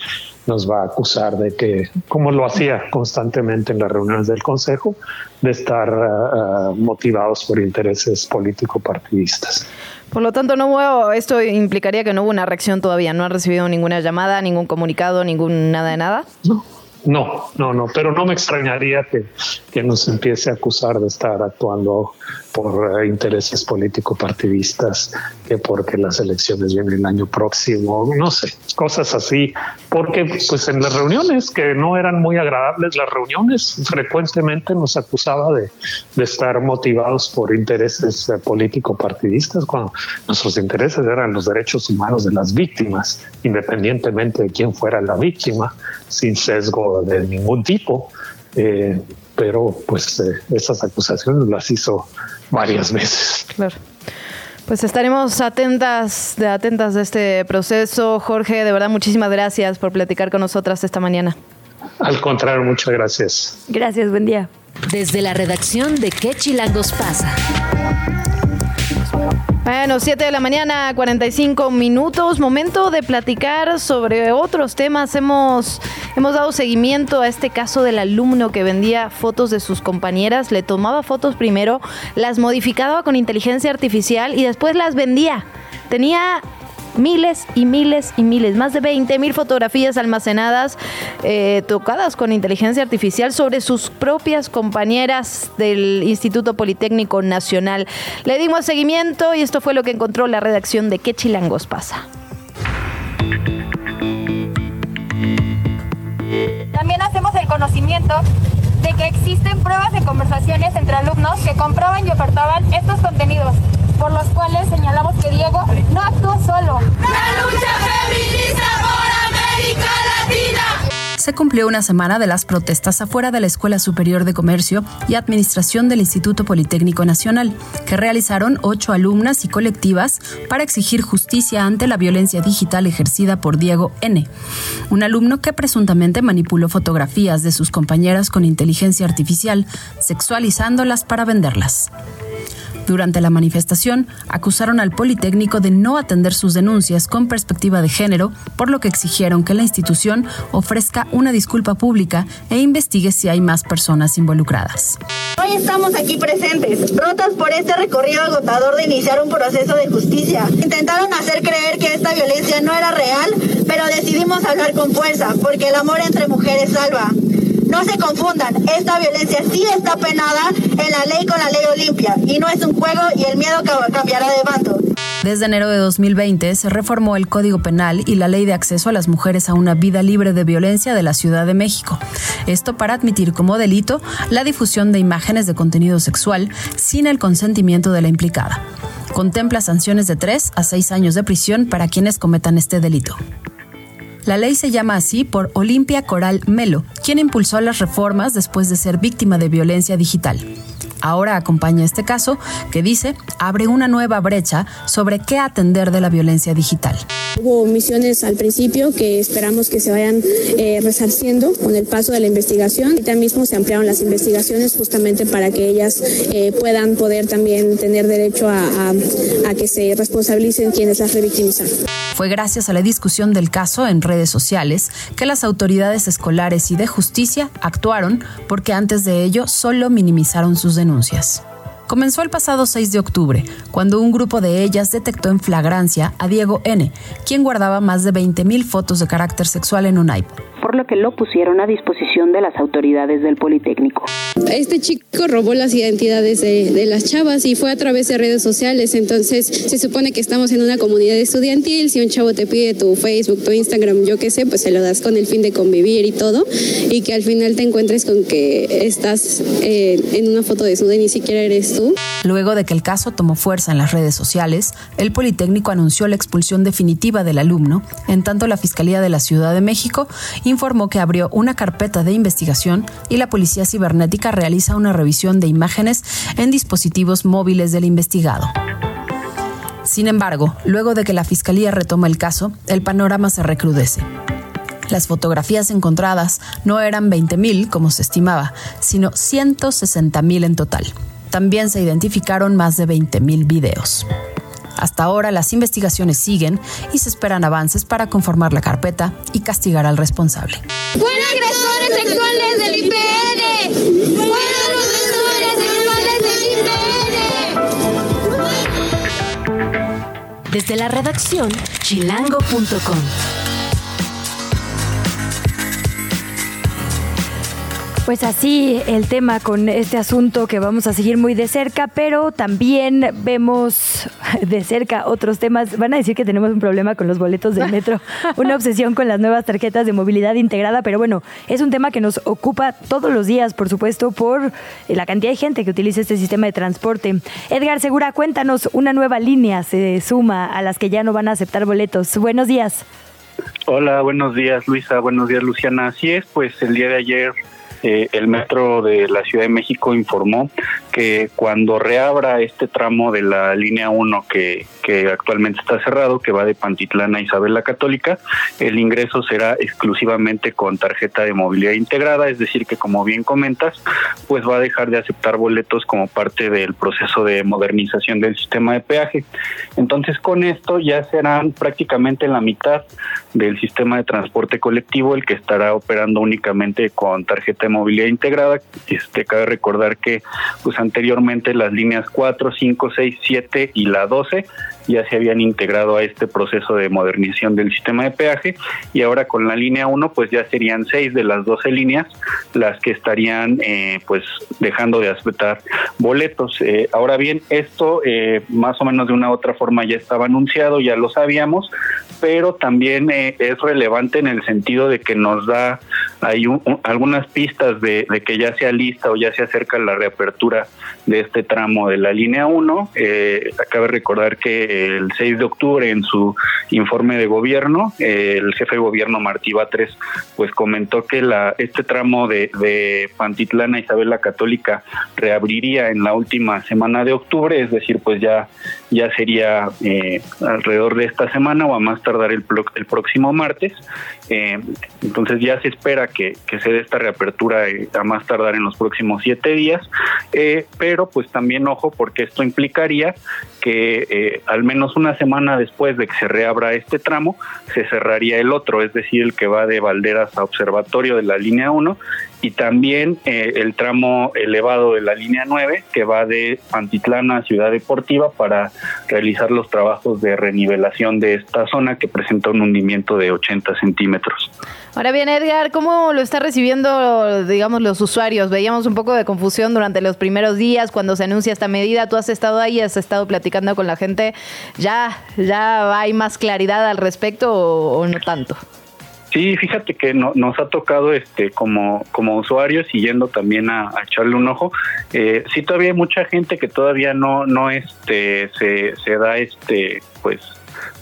nos va a acusar de que, como lo hacía constantemente en las reuniones del Consejo, de estar uh, motivados por intereses político-partidistas. Por lo tanto, no hubo, esto implicaría que no hubo una reacción todavía, no han recibido ninguna llamada, ningún comunicado, ningún nada de nada. No. No, no, no, pero no me extrañaría que, que nos empiece a acusar de estar actuando por eh, intereses político-partidistas, que porque las elecciones vienen el año próximo, no sé, cosas así, porque pues en las reuniones que no eran muy agradables, las reuniones frecuentemente nos acusaba de, estar motivados por intereses eh, político-partidistas, cuando nuestros intereses eran los derechos humanos de las víctimas, independientemente de quién fuera la víctima, sin sesgo de ningún tipo. Eh, pero pues eh, esas acusaciones las hizo varias veces. Claro. Pues estaremos atentas de atentas de este proceso. Jorge, de verdad muchísimas gracias por platicar con nosotras esta mañana. Al contrario, muchas gracias. Gracias, buen día. Desde la redacción de ¿Qué chilangos pasa? Bueno, 7 de la mañana, 45 minutos. Momento de platicar sobre otros temas. Hemos, hemos dado seguimiento a este caso del alumno que vendía fotos de sus compañeras. Le tomaba fotos primero, las modificaba con inteligencia artificial y después las vendía. Tenía miles y miles y miles, más de 20 mil fotografías almacenadas, eh, tocadas con inteligencia artificial sobre sus propias compañeras del Instituto Politécnico Nacional. Le dimos seguimiento y esto fue lo que encontró la redacción de ¿Qué chilangos pasa? También hacemos el conocimiento de que existen pruebas de conversaciones entre alumnos que compraban y ofertaban estos contenidos por los cuales señalamos que Diego no actuó solo. ¡La lucha feminista por América Latina! se cumplió una semana de las protestas afuera de la Escuela Superior de Comercio y Administración del Instituto Politécnico Nacional, que realizaron ocho alumnas y colectivas para exigir justicia ante la violencia digital ejercida por Diego N., un alumno que presuntamente manipuló fotografías de sus compañeras con inteligencia artificial, sexualizándolas para venderlas. Durante la manifestación, acusaron al Politécnico de no atender sus denuncias con perspectiva de género, por lo que exigieron que la institución ofrezca una disculpa pública e investigue si hay más personas involucradas. Hoy estamos aquí presentes, rotas por este recorrido agotador de iniciar un proceso de justicia. Intentaron hacer creer que esta violencia no era real, pero decidimos hablar con fuerza, porque el amor entre mujeres salva. No se confundan, esta violencia sí está penada en la ley con la ley Olimpia y no es un juego y el miedo cambiará de bando. Desde enero de 2020 se reformó el Código Penal y la Ley de Acceso a las Mujeres a una Vida Libre de Violencia de la Ciudad de México. Esto para admitir como delito la difusión de imágenes de contenido sexual sin el consentimiento de la implicada. Contempla sanciones de 3 a 6 años de prisión para quienes cometan este delito. La ley se llama así por Olimpia Coral Melo, quien impulsó las reformas después de ser víctima de violencia digital. Ahora acompaña este caso que dice abre una nueva brecha sobre qué atender de la violencia digital. Hubo misiones al principio que esperamos que se vayan eh, resarciendo con el paso de la investigación. Ahorita mismo se ampliaron las investigaciones justamente para que ellas eh, puedan poder también tener derecho a, a que se responsabilicen quienes las revictimizaron. Fue gracias a la discusión del caso en redes sociales que las autoridades escolares y de justicia actuaron porque antes de ello solo minimizaron sus denuncias renuncias. Comenzó el pasado 6 de octubre, cuando un grupo de ellas detectó en flagrancia a Diego N., quien guardaba más de 20.000 fotos de carácter sexual en un iPad por lo que lo pusieron a disposición de las autoridades del Politécnico. Este chico robó las identidades de, de, las chavas y fue a través de redes sociales, entonces se supone que estamos en una comunidad estudiantil, si un chavo te pide tu Facebook, tu Instagram, yo qué sé, pues se lo das con el fin de convivir y todo, y que al final te encuentres con que estás eh, en una foto de su y ni siquiera eres Luego de que el caso tomó fuerza en las redes sociales, el Politécnico anunció la expulsión definitiva del alumno, en tanto la Fiscalía de la Ciudad de México informó que abrió una carpeta de investigación y la Policía Cibernética realiza una revisión de imágenes en dispositivos móviles del investigado. Sin embargo, luego de que la Fiscalía retoma el caso, el panorama se recrudece. Las fotografías encontradas no eran 20.000 como se estimaba, sino 160.000 en total. También se identificaron más de 20.000 videos. Hasta ahora las investigaciones siguen y se esperan avances para conformar la carpeta y castigar al responsable. ¡Fuera agresores sexuales del IPN! ¡Fuera agresores sexuales del IPN! Desde la redacción chilango.com. Pues así el tema con este asunto que vamos a seguir muy de cerca, pero también vemos de cerca otros temas. Van a decir que tenemos un problema con los boletos del metro, una obsesión con las nuevas tarjetas de movilidad integrada, pero bueno, es un tema que nos ocupa todos los días, por supuesto, por la cantidad de gente que utiliza este sistema de transporte. Edgar Segura, cuéntanos, una nueva línea se suma a las que ya no van a aceptar boletos. Buenos días. Hola, buenos días Luisa, buenos días Luciana. Así es, pues el día de ayer eh, el metro de la Ciudad de México informó que cuando reabra este tramo de la línea 1 que, que actualmente está cerrado, que va de Pantitlán a Isabel la Católica, el ingreso será exclusivamente con tarjeta de movilidad integrada, es decir, que como bien comentas, pues va a dejar de aceptar boletos como parte del proceso de modernización del sistema de peaje. Entonces, con esto ya serán prácticamente la mitad del sistema de transporte colectivo el que estará operando únicamente con tarjeta de movilidad integrada. Este, cabe recordar que pues anteriormente las líneas 4, 5, 6, 7 y la 12 ya se habían integrado a este proceso de modernización del sistema de peaje y ahora con la línea 1 pues ya serían 6 de las 12 líneas las que estarían eh, pues dejando de aceptar boletos. Eh, ahora bien, esto eh, más o menos de una u otra forma ya estaba anunciado, ya lo sabíamos, pero también es relevante en el sentido de que nos da hay algunas pistas de, que ya sea lista o ya se acerca la reapertura de este tramo de la línea 1. Eh, acabe recordar que el 6 de octubre en su informe de gobierno, eh, el jefe de gobierno Martí Batres pues comentó que la, este tramo de, de Pantitlán a Isabel la Católica reabriría en la última semana de octubre, es decir, pues ya, ya sería eh, alrededor de esta semana o a más tardar el, el próximo martes. Eh, entonces ya se espera que, se dé esta reapertura eh, a más tardar en los próximos siete días, pero pues también ojo porque esto implicaría que al menos una semana después de que se reabra este tramo, se cerraría el otro, es decir, el que va de Valderas a Observatorio de la línea 1 y también el tramo elevado de la línea 9 que va de Pantitlán a Ciudad Deportiva para realizar los trabajos de renivelación de esta zona que presenta un hundimiento de 80 centímetros. Ahora bien, Edgar, ¿cómo lo está recibiendo, digamos, los usuarios? Veíamos un poco de confusión durante los primeros días cuando se anuncia esta medida. Tú has estado ahí, has estado platicando con la gente. ¿Ya, ya hay más claridad al respecto o, no tanto? Sí, fíjate que nos ha tocado este como como usuarios y yendo también a, echarle un ojo. Eh, sí, todavía hay mucha gente que todavía no no este se, se da este pues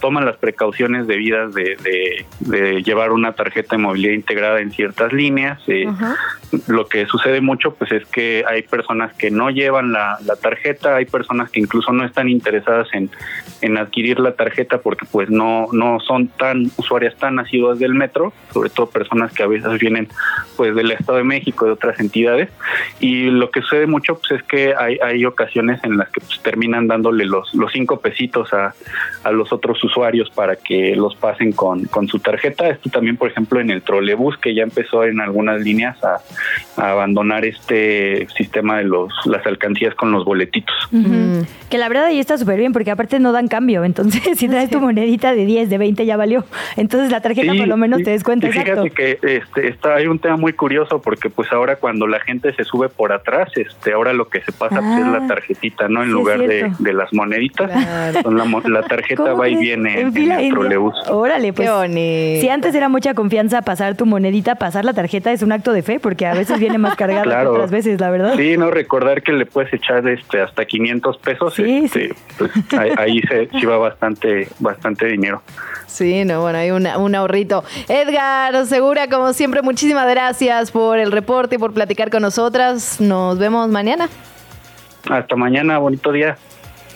toman las precauciones debidas de, de, llevar una tarjeta de movilidad integrada en ciertas líneas. Eh, lo que sucede mucho pues es que hay personas que no llevan la, tarjeta, hay personas que incluso no están interesadas en, en adquirir la tarjeta porque pues no, no son tan usuarias tan asiduas del metro, sobre todo personas que a veces vienen pues del Estado de México, de otras entidades. Y lo que sucede mucho pues es que hay, hay ocasiones en las que pues, terminan dándole los, los cinco pesitos a, a los otros usuarios para que los pasen con, con su tarjeta. Esto también, por ejemplo, en el trolebús, que ya empezó en algunas líneas a, abandonar este sistema de los las alcancías con los boletitos. Que la verdad ahí está súper bien, porque aparte no dan cambio. Entonces, si traes tu monedita de 10, de 20, ya valió. Entonces, la tarjeta por lo menos te descuenta. fíjate que este, está, hay un tema muy curioso, porque pues ahora cuando la gente se sube por atrás, este ahora lo que se pasa pues, es la ah, tarjetita, ¿no? En lugar de, de, las moneditas. la, tarjeta va y viene en, el trolebús. Órale, pues. Si antes era mucha confianza pasar tu monedita, pasar la tarjeta es un acto de fe, porque a veces viene más cargada que otras veces, la verdad. Sí, no, recordar que le puedes echar este hasta 500 pesos. Sí, este, Pues, ahí, se, sí va bastante, bastante dinero. Sí, no, bueno, hay un ahorrito. Edgar Segura, como siempre, muchísimas gracias por el reporte y por platicar con nosotras. Nos vemos mañana. Hasta mañana, bonito día.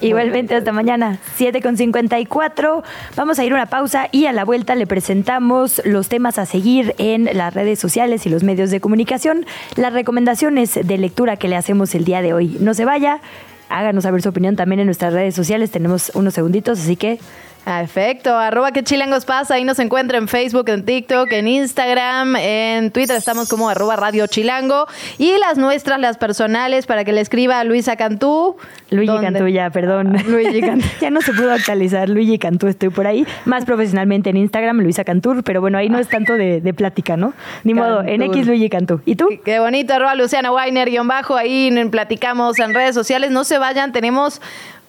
Igualmente, hasta mañana, 7 con 54. Vamos a ir a una pausa y a la vuelta le presentamos los temas a seguir en las redes sociales y los medios de comunicación, las recomendaciones de lectura que le hacemos el día de hoy. No se vaya, háganos saber su opinión también en nuestras redes sociales. Tenemos unos segunditos, así que Perfecto, arroba que chilangos pasa, ahí nos encuentra en Facebook, en TikTok, en Instagram, en Twitter estamos como arroba Radio Chilango y las nuestras, las personales, para que le escriba a Luisa Cantú. Luigi ¿Dónde? Cantú ya, perdón. Luigi Cantú. ya no se pudo actualizar. Luigi Cantú estoy por ahí. Más profesionalmente en Instagram, Luisa Cantur, pero bueno, ahí no es tanto de, de plática, ¿no? Ni modo, en. X Luigi Cantú. ¿Y tú? Qué bonito, arroba Luciana Weiner, guion bajo, ahí platicamos en redes sociales. No se vayan, tenemos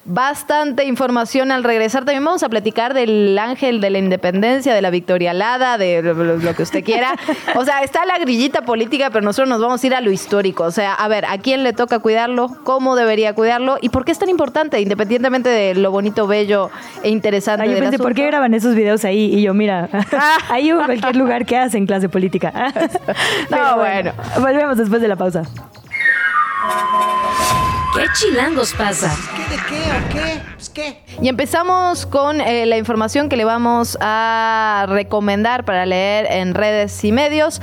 bastante información al regresar. También vamos a platicar del ángel de la independencia, de la Victoria Alada, de lo, que usted quiera. O sea, está la grillita política, pero nosotros nos vamos a ir a lo histórico. O sea, a ver, ¿a quién le toca cuidarlo? ¿Cómo debería cuidarlo? ¿Y por qué es tan importante? Independientemente de lo bonito, bello e interesante Ay, yo del pensé, ¿por qué graban esos videos ahí? Y yo, mira, ahí o en cualquier lugar que hacen clase política. Pero bueno. Volvemos después de la pausa. ¿Qué chilangos pasa? ¿Qué de qué o qué? Pues qué. Y empezamos con eh, la información que le vamos a recomendar para leer en redes y medios.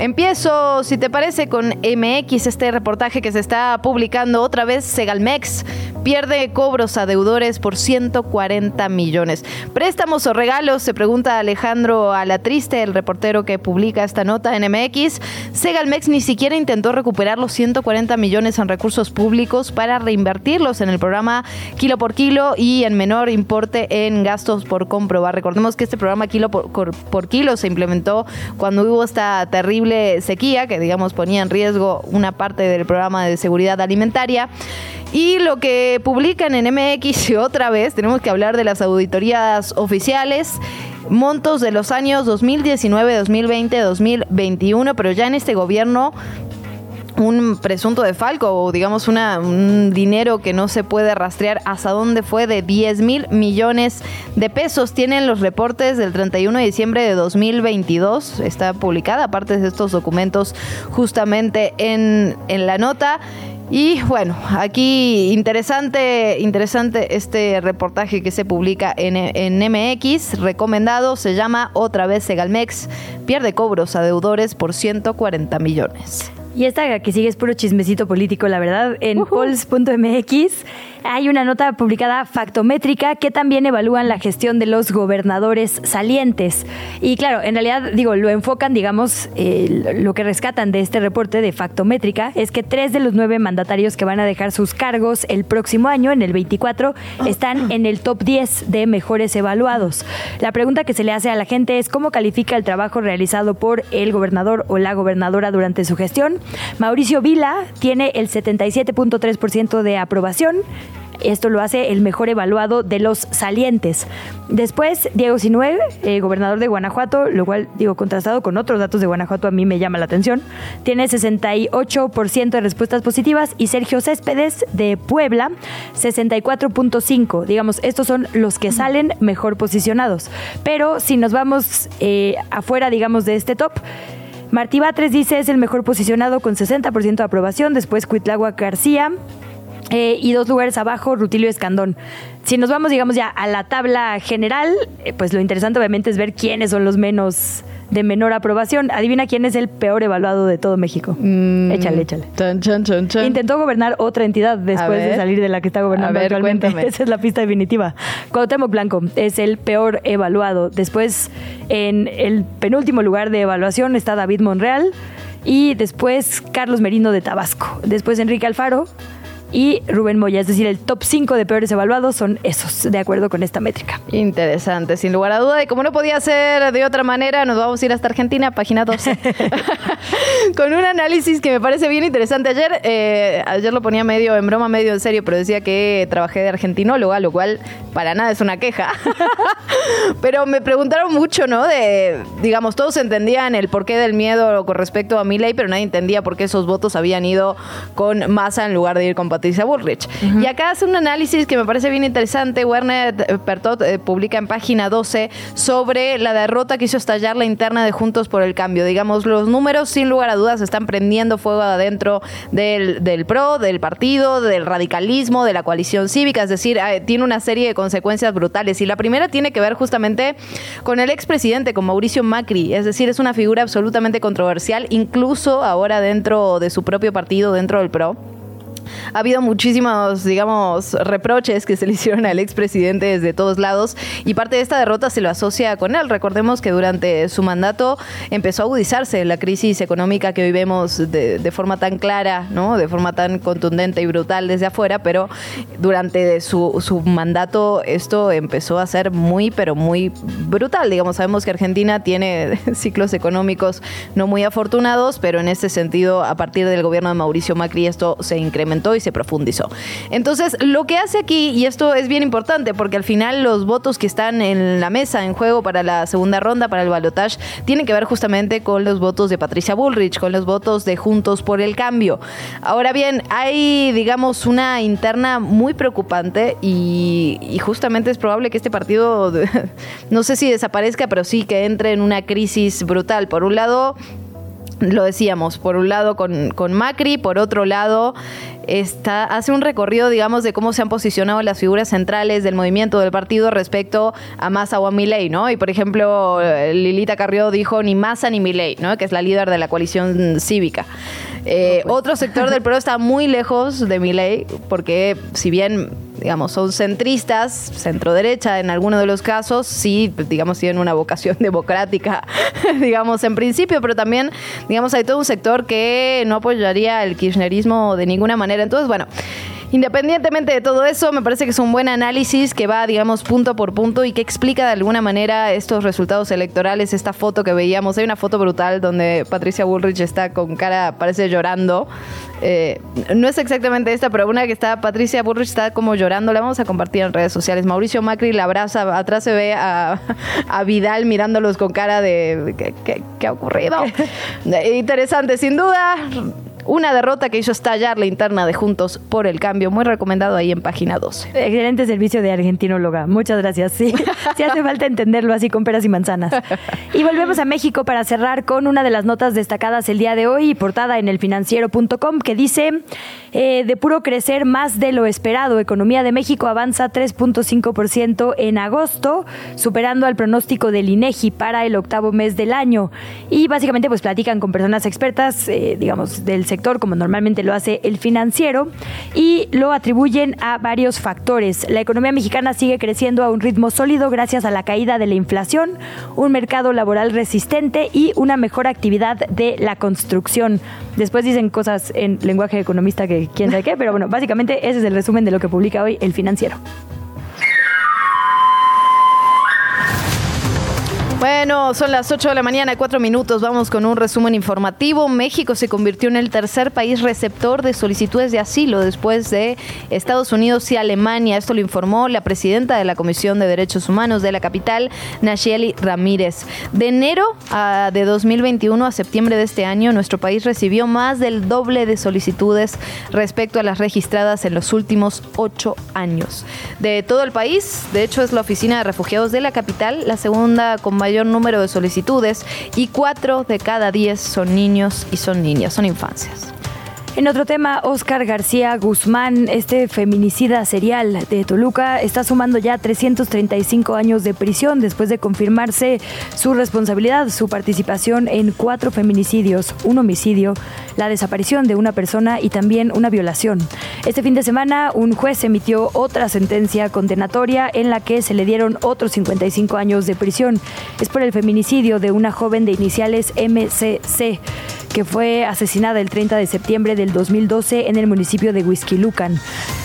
Empiezo, si te parece, con MX, este reportaje que se está publicando otra vez, Segalmex pierde cobros a deudores por 140 millones. ¿Préstamos o regalos? Se pregunta Alejandro Alatriste, el reportero que publica esta nota en MX. Segalmex ni siquiera intentó recuperar los 140 millones en recursos públicos para reinvertirlos en el programa Kilo por Kilo y en menor importe en gastos por comprobar. Recordemos que este programa Kilo por, por- por Kilo se implementó cuando hubo esta terrible sequía que digamos ponía en riesgo una parte del programa de seguridad alimentaria. Y lo que publican en MX y otra vez, tenemos que hablar de las auditorías oficiales, montos de los años 2019, 2020, 2021, pero ya en este gobierno un presunto de Falco o digamos una, un dinero que no se puede rastrear hasta dónde fue de 10 mil millones de pesos. Tienen los reportes del 31 de diciembre de 2022. Está publicada aparte de estos documentos justamente en, en la nota. Y bueno, aquí interesante, interesante este reportaje que se publica en, en MX, recomendado, se llama Otra vez Segalmex, pierde cobros a deudores por 140 millones. Y esta que sigue es puro chismecito político, la verdad. En polls.mx hay una nota publicada factométrica que también evalúan la gestión de los gobernadores salientes. Y claro, en realidad, digo, lo enfocan, digamos, eh, lo que rescatan de este reporte de factométrica es que tres de los nueve mandatarios que van a dejar sus cargos el próximo año, en el 24, están en el top 10 de mejores evaluados. La pregunta que se le hace a la gente es cómo califica el trabajo realizado por el gobernador o la gobernadora durante su gestión. Mauricio Vila tiene el 77.3% de aprobación. Esto lo hace el mejor evaluado de los salientes. Después, Diego Sinue, eh, gobernador de Guanajuato, lo cual, digo, contrastado con otros datos de Guanajuato, a mí me llama la atención. Tiene 68% de respuestas positivas y Sergio Céspedes de Puebla, 64.5. Digamos, estos son los que salen mejor posicionados. Pero si nos vamos eh, afuera, digamos, de este top, Martí Batres dice es el mejor posicionado con 60% de aprobación, después Cuitlagua García eh, y dos lugares abajo Rutilio Escandón. Si nos vamos, digamos, ya a la tabla general, eh, pues lo interesante obviamente es ver quiénes son los menos de menor aprobación. Adivina quién es el peor evaluado de todo México. échale, échale. Intentó gobernar otra entidad después de salir de la que está gobernando ver, actualmente. cuéntame. Esa es la pista definitiva. Cuauhtémoc Blanco es el peor evaluado. Después, en el penúltimo lugar de evaluación está David Monreal y después Carlos Merino de Tabasco. Después Enrique Alfaro y Rubén Moya. Es decir, el top 5 de peores evaluados son esos, de acuerdo con esta métrica. Interesante, sin lugar a duda. Y como no podía ser de otra manera, nos vamos a ir hasta Argentina, página 12. Con un análisis que me parece bien interesante. Ayer, eh, ayer lo ponía medio en broma, medio en serio, pero decía que trabajé de argentinóloga, lo cual para nada es una queja. pero me preguntaron mucho, ¿no? De, digamos, todos entendían el porqué del miedo con respecto a Milei, pero nadie entendía por qué esos votos habían ido con Massa en lugar de ir con Patricia Bullrich. Y acá hace un análisis que me parece bien interesante. Werner eh, Pertot eh, publica en página 12 sobre la derrota que hizo estallar la interna de Juntos por el Cambio. Digamos, los números sin lugar a dudas están prendiendo fuego adentro del, del PRO, del partido, del radicalismo, de la coalición cívica. Es decir, eh, tiene una serie de consecuencias brutales. Y la primera tiene que ver justamente con el expresidente, con Mauricio Macri. Es decir, es una figura absolutamente controversial, incluso ahora dentro de su propio partido, dentro del PRO. Ha habido muchísimos, digamos, reproches que se le hicieron al expresidente desde todos lados y parte de esta derrota se lo asocia con él. Recordemos que durante su mandato empezó a agudizarse la crisis económica que vivimos de, forma tan clara, ¿no? de forma tan contundente y brutal desde afuera, pero durante su, su mandato esto empezó a ser muy, pero muy brutal. Digamos, sabemos que Argentina tiene ciclos económicos no muy afortunados, pero en este sentido, a partir del gobierno de Mauricio Macri, esto se incrementó y se profundizó. Entonces, lo que hace aquí, y esto es bien importante, porque al final los votos que están en la mesa en juego para la segunda ronda, para el balotaje, tienen que ver justamente con los votos de Patricia Bullrich, con los votos de Juntos por el Cambio. Ahora bien, hay, digamos, una interna muy preocupante y, y justamente es probable que este partido, no sé si desaparezca, pero sí que entre en una crisis brutal. Por un lado, lo decíamos, por un lado con, con, Macri, por otro lado está, hace un recorrido, digamos, de cómo se han posicionado las figuras centrales del movimiento del partido respecto a Massa o a Milei, ¿no? Y por ejemplo, Lilita Carrió dijo ni Massa ni Milei, ¿no? Que es la líder de la coalición cívica. Eh, otro sector del PRO está muy lejos de Milei, porque si bien digamos, son centristas, centro derecha en algunos de los casos, sí, digamos, tienen una vocación democrática, digamos, en principio, pero también, digamos, hay todo un sector que no apoyaría el kirchnerismo de ninguna manera. Entonces, bueno. Independientemente de todo eso, me parece que es un buen análisis que va, digamos, punto por punto y que explica de alguna manera estos resultados electorales, esta foto que veíamos. Hay una foto brutal donde Patricia Bullrich está con cara, parece llorando. Eh, no es exactamente esta, pero una que está, Patricia Bullrich está como llorando, la vamos a compartir en redes sociales. Mauricio Macri la abraza, atrás se ve a, Vidal mirándolos con cara de ¿qué, qué ha ocurrido? Interesante, sin duda. Una derrota que hizo estallar la interna de Juntos por el Cambio. Muy recomendado ahí en página 12. Excelente servicio de argentinóloga. Muchas gracias. Sí, sí hace falta entenderlo así con peras y manzanas. Y volvemos a México para cerrar con una de las notas destacadas el día de hoy, portada en elfinanciero.com, que dice, eh, de puro crecer más de lo esperado, Economía de México avanza 3.5% en agosto, superando al pronóstico del INEGI para el octavo mes del año. Y básicamente pues platican con personas expertas, eh, digamos, del sector como normalmente lo hace el financiero, y lo atribuyen a varios factores. La economía mexicana sigue creciendo a un ritmo sólido gracias a la caída de la inflación, un mercado laboral resistente y una mejor actividad de la construcción. Después dicen cosas en lenguaje economista que quién sabe qué, pero bueno, básicamente ese es el resumen de lo que publica hoy el financiero. Bueno, son las 8 de la mañana, 4 minutos. Vamos con un resumen informativo. México se convirtió en el tercer país receptor de solicitudes de asilo después de Estados Unidos y Alemania. Esto lo informó la presidenta de la Comisión de Derechos Humanos de la capital, Nacheli Ramírez. De enero de 2021 a septiembre de este año, nuestro país recibió más del doble de solicitudes respecto a las registradas en los últimos ocho años. De todo el país, de hecho, es la Oficina de Refugiados de la capital, la segunda con mayor mayor número de solicitudes y cuatro de cada diez son niños y son niñas, son infancias. En otro tema, Oscar García Guzmán, este feminicida serial de Toluca, está sumando ya 335 años de prisión después de confirmarse su responsabilidad, su participación en cuatro feminicidios, un homicidio, la desaparición de una persona y también una violación. Este fin de semana, un juez emitió otra sentencia condenatoria en la que se le dieron otros 55 años de prisión. Es por el feminicidio de una joven de iniciales MCC que fue asesinada el 30 de septiembre del 2012 en el municipio de Huizquilucan.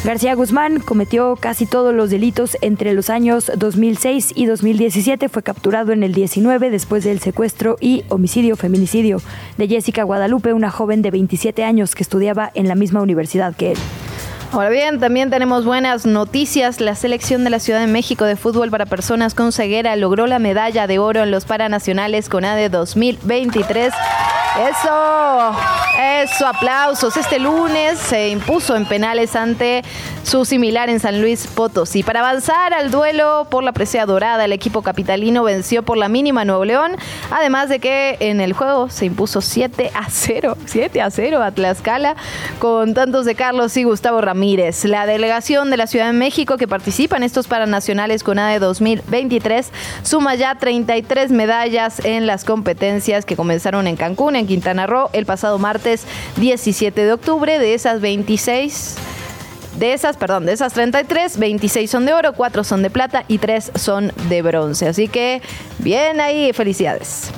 García Guzmán cometió casi todos los delitos entre los años 2006 y 2017. Fue capturado en el 19 después del secuestro y homicidio feminicidio de Jessica Guadalupe, una joven de 27 años que estudiaba en la misma universidad que él. Ahora bien, también tenemos buenas noticias. La selección de la Ciudad de México de fútbol para personas con ceguera logró la medalla de oro en los Paranacionales con ADE 2023. Eso, eso, aplausos. Este lunes se impuso en penales ante su similar en San Luis Potosí. Para avanzar al duelo por la presea dorada, el equipo capitalino venció por la mínima Nuevo León, además de que en el juego se impuso 7 a 0, 7 a 0 a Tlaxcala, con tantos de Carlos y Gustavo Ramírez. La delegación de la Ciudad de México que participa en estos Paranacionales con ADE 2023 suma ya 33 medallas en las competencias que comenzaron en Cancún, en Quintana Roo, el pasado martes martes 17 de octubre. De esas 26 de esas, perdón, de esas 33, 26 son de oro, 4 son de plata y 3 son de bronce. Así que bien ahí, felicidades.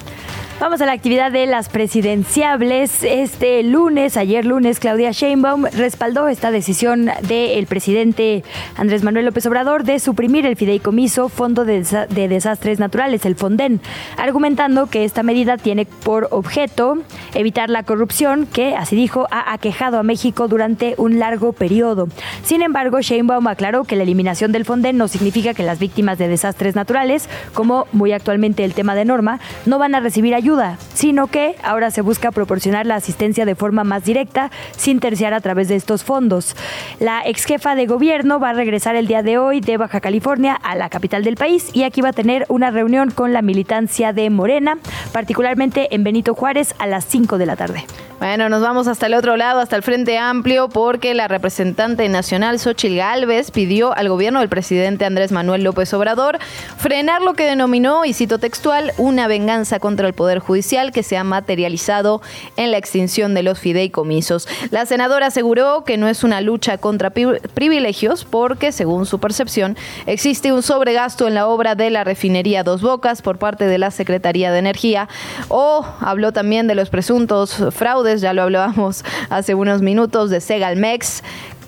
Vamos a la actividad de las presidenciables. Este lunes, ayer lunes, Claudia Sheinbaum respaldó esta decisión del presidente Andrés Manuel López Obrador de suprimir el fideicomiso Fondo de, Desastres Naturales, el FONDEN, argumentando que esta medida tiene por objeto evitar la corrupción que, así dijo, ha aquejado a México durante un largo periodo. Sin embargo, Sheinbaum aclaró que la eliminación del FONDEN no significa que las víctimas de desastres naturales, como muy actualmente el tema de Norma, no van a recibir ayuda ayuda, sino que ahora se busca proporcionar la asistencia de forma más directa, sin terciar a través de estos fondos. La ex jefa de gobierno va a regresar el día de hoy de Baja California a la capital del país y aquí va a tener una reunión con la militancia de Morena, particularmente en Benito Juárez a las 5 de la tarde. Bueno, nos vamos hasta el otro lado, hasta el Frente Amplio, porque la representante nacional Xochil Gálvez pidió al gobierno del presidente Andrés Manuel López Obrador frenar lo que denominó, y cito textual, una venganza contra el Poder Judicial que se ha materializado en la extinción de los fideicomisos. La senadora aseguró que no es una lucha contra privilegios porque, según su percepción, existe un sobregasto en la obra de la refinería Dos Bocas por parte de la Secretaría de Energía, o habló también de los presuntos fraudes ya lo hablábamos hace unos minutos de Segalmex,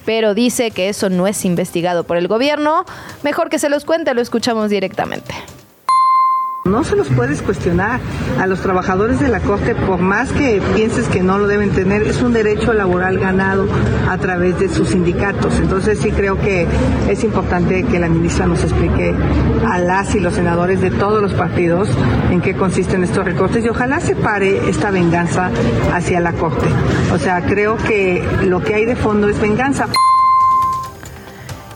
pero dice que eso no es investigado por el gobierno. Mejor que se los cuente, lo escuchamos directamente. No se los puedes cuestionar a los trabajadores de la Corte, por más que pienses que no lo deben tener, es un derecho laboral ganado a través de sus sindicatos. Entonces sí creo que es importante que la ministra nos explique a las y los senadores de todos los partidos en qué consisten estos recortes y ojalá se pare esta venganza hacia la Corte. O sea, creo que lo que hay de fondo es venganza.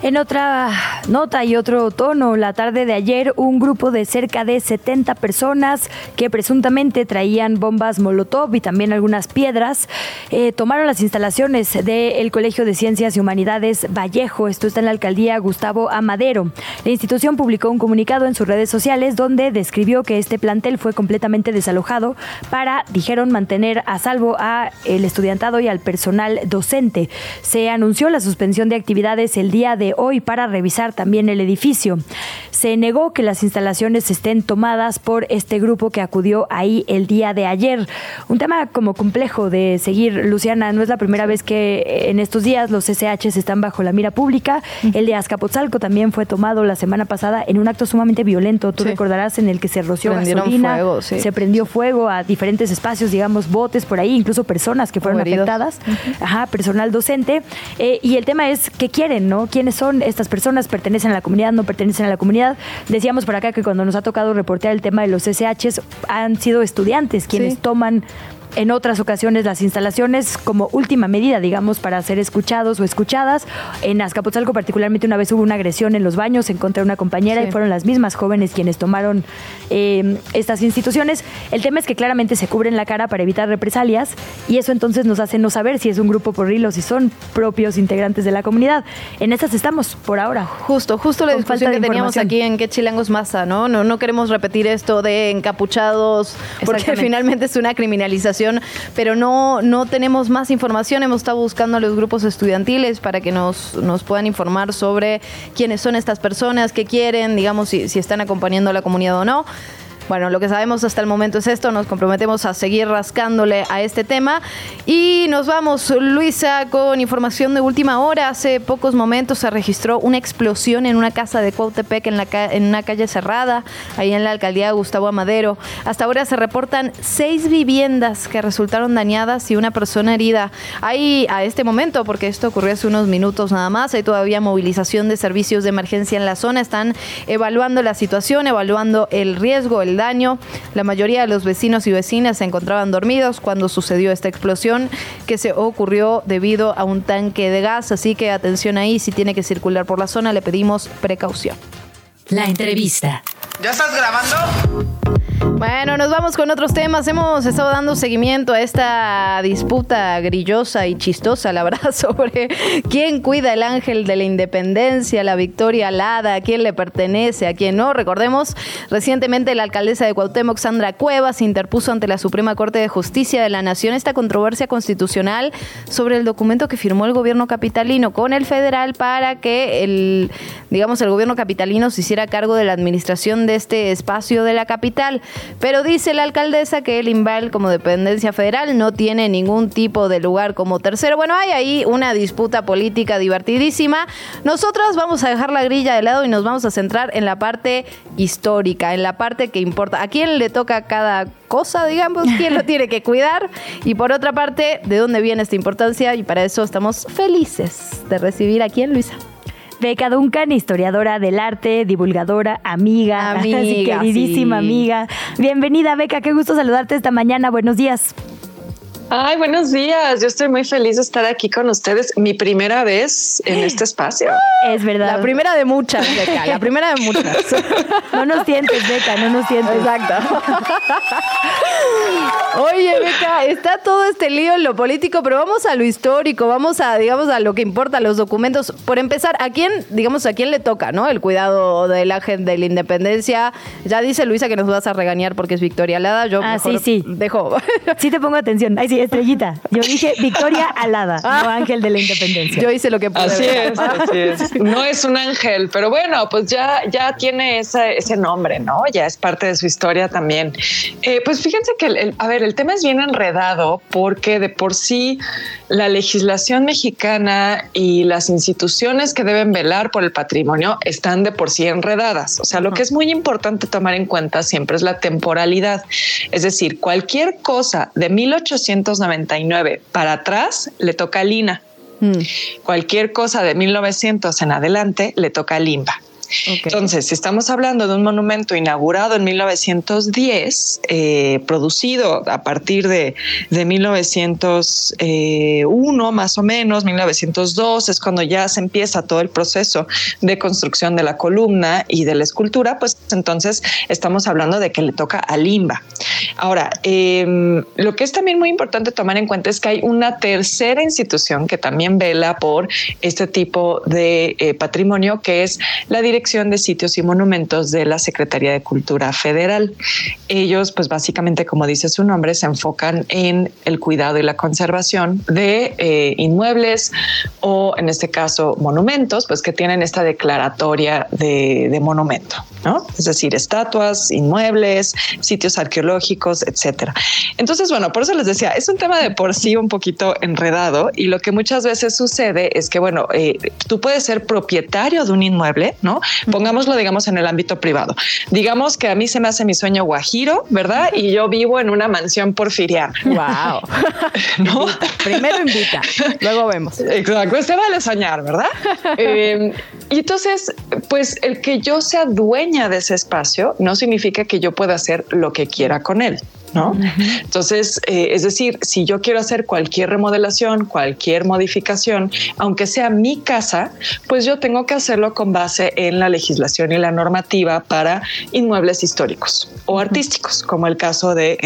En otra nota y otro tono, la tarde de ayer un grupo de cerca de 70 personas que presuntamente traían bombas Molotov y también algunas piedras eh, tomaron las instalaciones del Colegio de Ciencias y Humanidades Vallejo. Esto está en la alcaldía Gustavo Amadero. La institución publicó un comunicado en sus redes sociales donde describió que este plantel fue completamente desalojado para, dijeron, mantener a salvo a el estudiantado y al personal docente. Se anunció la suspensión de actividades el día de hoy para revisar también el edificio. Se negó que las instalaciones estén tomadas por este grupo que acudió ahí el día de ayer. Un tema como complejo de seguir, Luciana, no es la primera vez que en estos días los SH están bajo la mira pública. El de Azcapotzalco también fue tomado la semana pasada en un acto sumamente violento. Tú recordarás en el que se roció gasolina, se prendió fuego a diferentes espacios, digamos, botes por ahí, incluso personas que fueron afectadas, ajá, personal docente. Eh, y el tema es qué quieren, ¿no? ¿Quiénes son estas personas? ¿Pertenecen a la comunidad? ¿No pertenecen a la comunidad? Decíamos por acá que cuando nos ha tocado reportear el tema de los SHs han sido estudiantes quienes toman en otras ocasiones las instalaciones como última medida, digamos, para ser escuchados o escuchadas. En Azcapotzalco particularmente una vez hubo una agresión en los baños en contra de una compañera y fueron las mismas jóvenes quienes tomaron eh, estas instituciones. El tema es que claramente se cubren la cara para evitar represalias y eso entonces nos hace no saber si es un grupo porrilo o si son propios integrantes de la comunidad. En estas estamos por ahora. Justo, justo la discusión que teníamos aquí en qué chilangos masa, ¿no? ¿no? No queremos repetir esto de encapuchados porque finalmente es una criminalización pero no, no tenemos más información. Hemos estado buscando a los grupos estudiantiles para que nos, nos puedan informar sobre quiénes son estas personas, qué quieren, digamos, si, si están acompañando a la comunidad o no. Bueno, lo que sabemos hasta el momento es esto, nos comprometemos a seguir rascándole a este tema y nos vamos, Luisa, con información de última hora. Hace pocos momentos se registró una explosión en una casa de Cuautepec en, la en una calle cerrada, ahí en la alcaldía Gustavo Amadero. Hasta ahora se reportan seis viviendas que resultaron dañadas y una persona herida. Hay a este momento, porque esto ocurrió hace unos minutos nada más, hay todavía movilización de servicios de emergencia en la zona, están evaluando la situación, evaluando el riesgo, el daño. La mayoría de los vecinos y vecinas se encontraban dormidos cuando sucedió esta explosión que se ocurrió debido a un tanque de gas. Así que atención ahí, si tiene que circular por la zona, le pedimos precaución. La entrevista. ¿Ya estás grabando? Bueno, nos vamos con otros temas. Hemos estado dando seguimiento a esta disputa grillosa y chistosa, la verdad, sobre quién cuida el ángel de la independencia, la victoria alada, a quién le pertenece, a quién no. Recordemos, recientemente la alcaldesa de Cuauhtémoc, Sandra Cuevas, interpuso ante la Suprema Corte de Justicia de la Nación esta controversia constitucional sobre el documento que firmó el gobierno capitalino con el federal para que el, digamos, el gobierno capitalino se hiciera cargo de la administración de este espacio de la capital. Pero dice la alcaldesa que el INVAL como dependencia federal no tiene ningún tipo de lugar como tercero. Bueno, hay ahí una disputa política divertidísima. Nosotros vamos a dejar la grilla de lado y nos vamos a centrar en la parte histórica, en la parte que importa. ¿A quién le toca cada cosa, digamos? ¿Quién lo tiene que cuidar? Y por otra parte, ¿de dónde viene esta importancia? Y para eso estamos felices de recibir aquí en Luisa. Beca Duncan, historiadora del arte, divulgadora, amiga, Amiga, queridísima sí. amiga. Bienvenida, Beca, qué gusto saludarte esta mañana. Buenos días. Ay, buenos días. Yo estoy muy feliz de estar aquí con ustedes. Mi primera vez en este espacio. Es verdad. La primera de muchas, Beca, la primera de muchas. No nos tientes, Beca, no nos tientes. Exacto. Oye, Beca, está todo este lío en lo político, pero vamos a lo histórico, vamos a, digamos, a lo que importa, los documentos. Por empezar, ¿a quién, digamos, a quién le toca, no? El cuidado del ángel de la independencia. Ya dice Luisa que nos vas a regañar porque es Victoria Alada. Yo Ah, mejor sí, sí. dejo. Sí te pongo atención. Ay, sí, estrellita. Yo dije Victoria Alada, no Ángel de la Independencia. Yo hice lo que pude. Así es, así es. No es un ángel, pero bueno, pues ya, ya tiene ese, ese nombre, ¿no? Ya es parte de su historia también. Eh, pues fíjense que, el- el- a ver, el tema es bien enredado porque de por sí la legislación mexicana y las instituciones que deben velar por el patrimonio están de por sí enredadas. O sea, lo que es muy importante tomar en cuenta siempre es la temporalidad. Es decir, cualquier cosa de 1899 para atrás le toca a Lina. Cualquier cosa de 1900 en adelante le toca a Limba. Entonces, si estamos hablando de un monumento inaugurado en 1910, eh, producido a partir de, de 1901 más o menos, 1902, es cuando ya se empieza todo el proceso de construcción de la columna y de la escultura, pues entonces estamos hablando de que le toca a Limba. Ahora, eh, lo que es también muy importante tomar en cuenta es que hay una tercera institución que también vela por este tipo de eh, patrimonio, que es la Dirección de Sitios y Monumentos de la Secretaría de Cultura Federal. Ellos, pues básicamente, como dice su nombre, se enfocan en el cuidado y la conservación de eh, inmuebles o, en este caso, monumentos, pues que tienen esta declaratoria de, de monumento, ¿no? Es decir, estatuas, inmuebles, sitios arqueológicos, etcétera. Entonces, bueno, por eso les decía, es un tema de por sí un poquito enredado y lo que muchas veces sucede es que, bueno, eh, tú puedes ser propietario de un inmueble, ¿no? Pongámoslo, digamos, en el ámbito privado. Digamos que a mí se me hace mi sueño guajiro, ¿verdad? Y yo vivo en una mansión porfiriana. Wow. ¿No? Primero invita, luego vemos. Exacto, se vale soñar, ¿verdad? Eh, y entonces, pues el que yo sea dueña de ese espacio no significa que yo pueda hacer lo que quiera con él. ¿No? Entonces, eh, es decir, si yo quiero hacer cualquier remodelación, cualquier modificación, aunque sea mi casa, pues yo tengo que hacerlo con base en la legislación y la normativa para inmuebles históricos o artísticos, como el caso de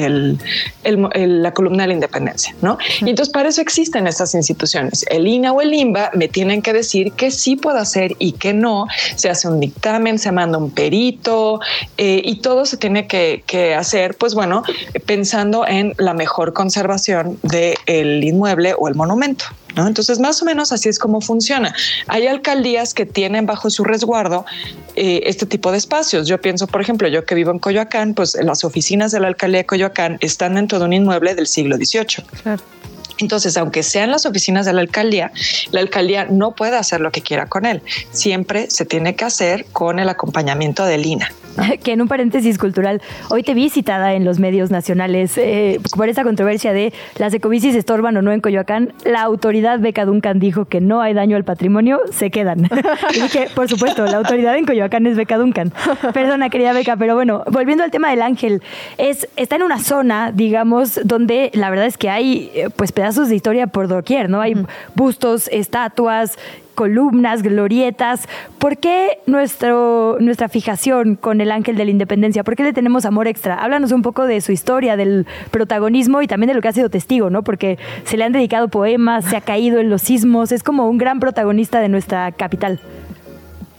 la columna de la independencia, ¿no? Y entonces para eso existen estas instituciones. El INA o el INBA me tienen que decir qué sí puedo hacer y qué no. Se hace un dictamen, se manda un perito eh, y todo se tiene que, que hacer, pues bueno, pensando en la mejor conservación del inmueble o el monumento. ¿No? Entonces, más o menos así es como funciona. Hay alcaldías que tienen bajo su resguardo eh, este tipo de espacios. Yo pienso, por ejemplo, yo que vivo en Coyoacán, pues las oficinas de la alcaldía de Coyoacán están dentro de un inmueble del siglo XVIII. Entonces, aunque sean las oficinas de la alcaldía, la alcaldía no puede hacer lo que quiera con él. Siempre se tiene que hacer con el acompañamiento del INA. que en un paréntesis cultural, hoy te vi citada en los medios nacionales eh, por esa controversia de las ecobicis estorban o no en Coyoacán. La autoridad Beca Duncan dijo que no hay daño al patrimonio, se quedan. y dije, por supuesto, la autoridad en Coyoacán es Beca Duncan. Perdona, querida Beca, pero bueno, volviendo al tema del ángel, es, está en una zona, digamos, donde la verdad es que hay eh, pues pedazos de historia por doquier, ¿no? Hay bustos, estatuas, columnas, glorietas. ¿Por qué nuestro, nuestra fijación con el Ángel de la Independencia? ¿Por qué le tenemos amor extra? Háblanos un poco de su historia, del protagonismo y también de lo que ha sido testigo, ¿no? Porque se le han dedicado poemas, se ha caído en los sismos, es como un gran protagonista de nuestra capital.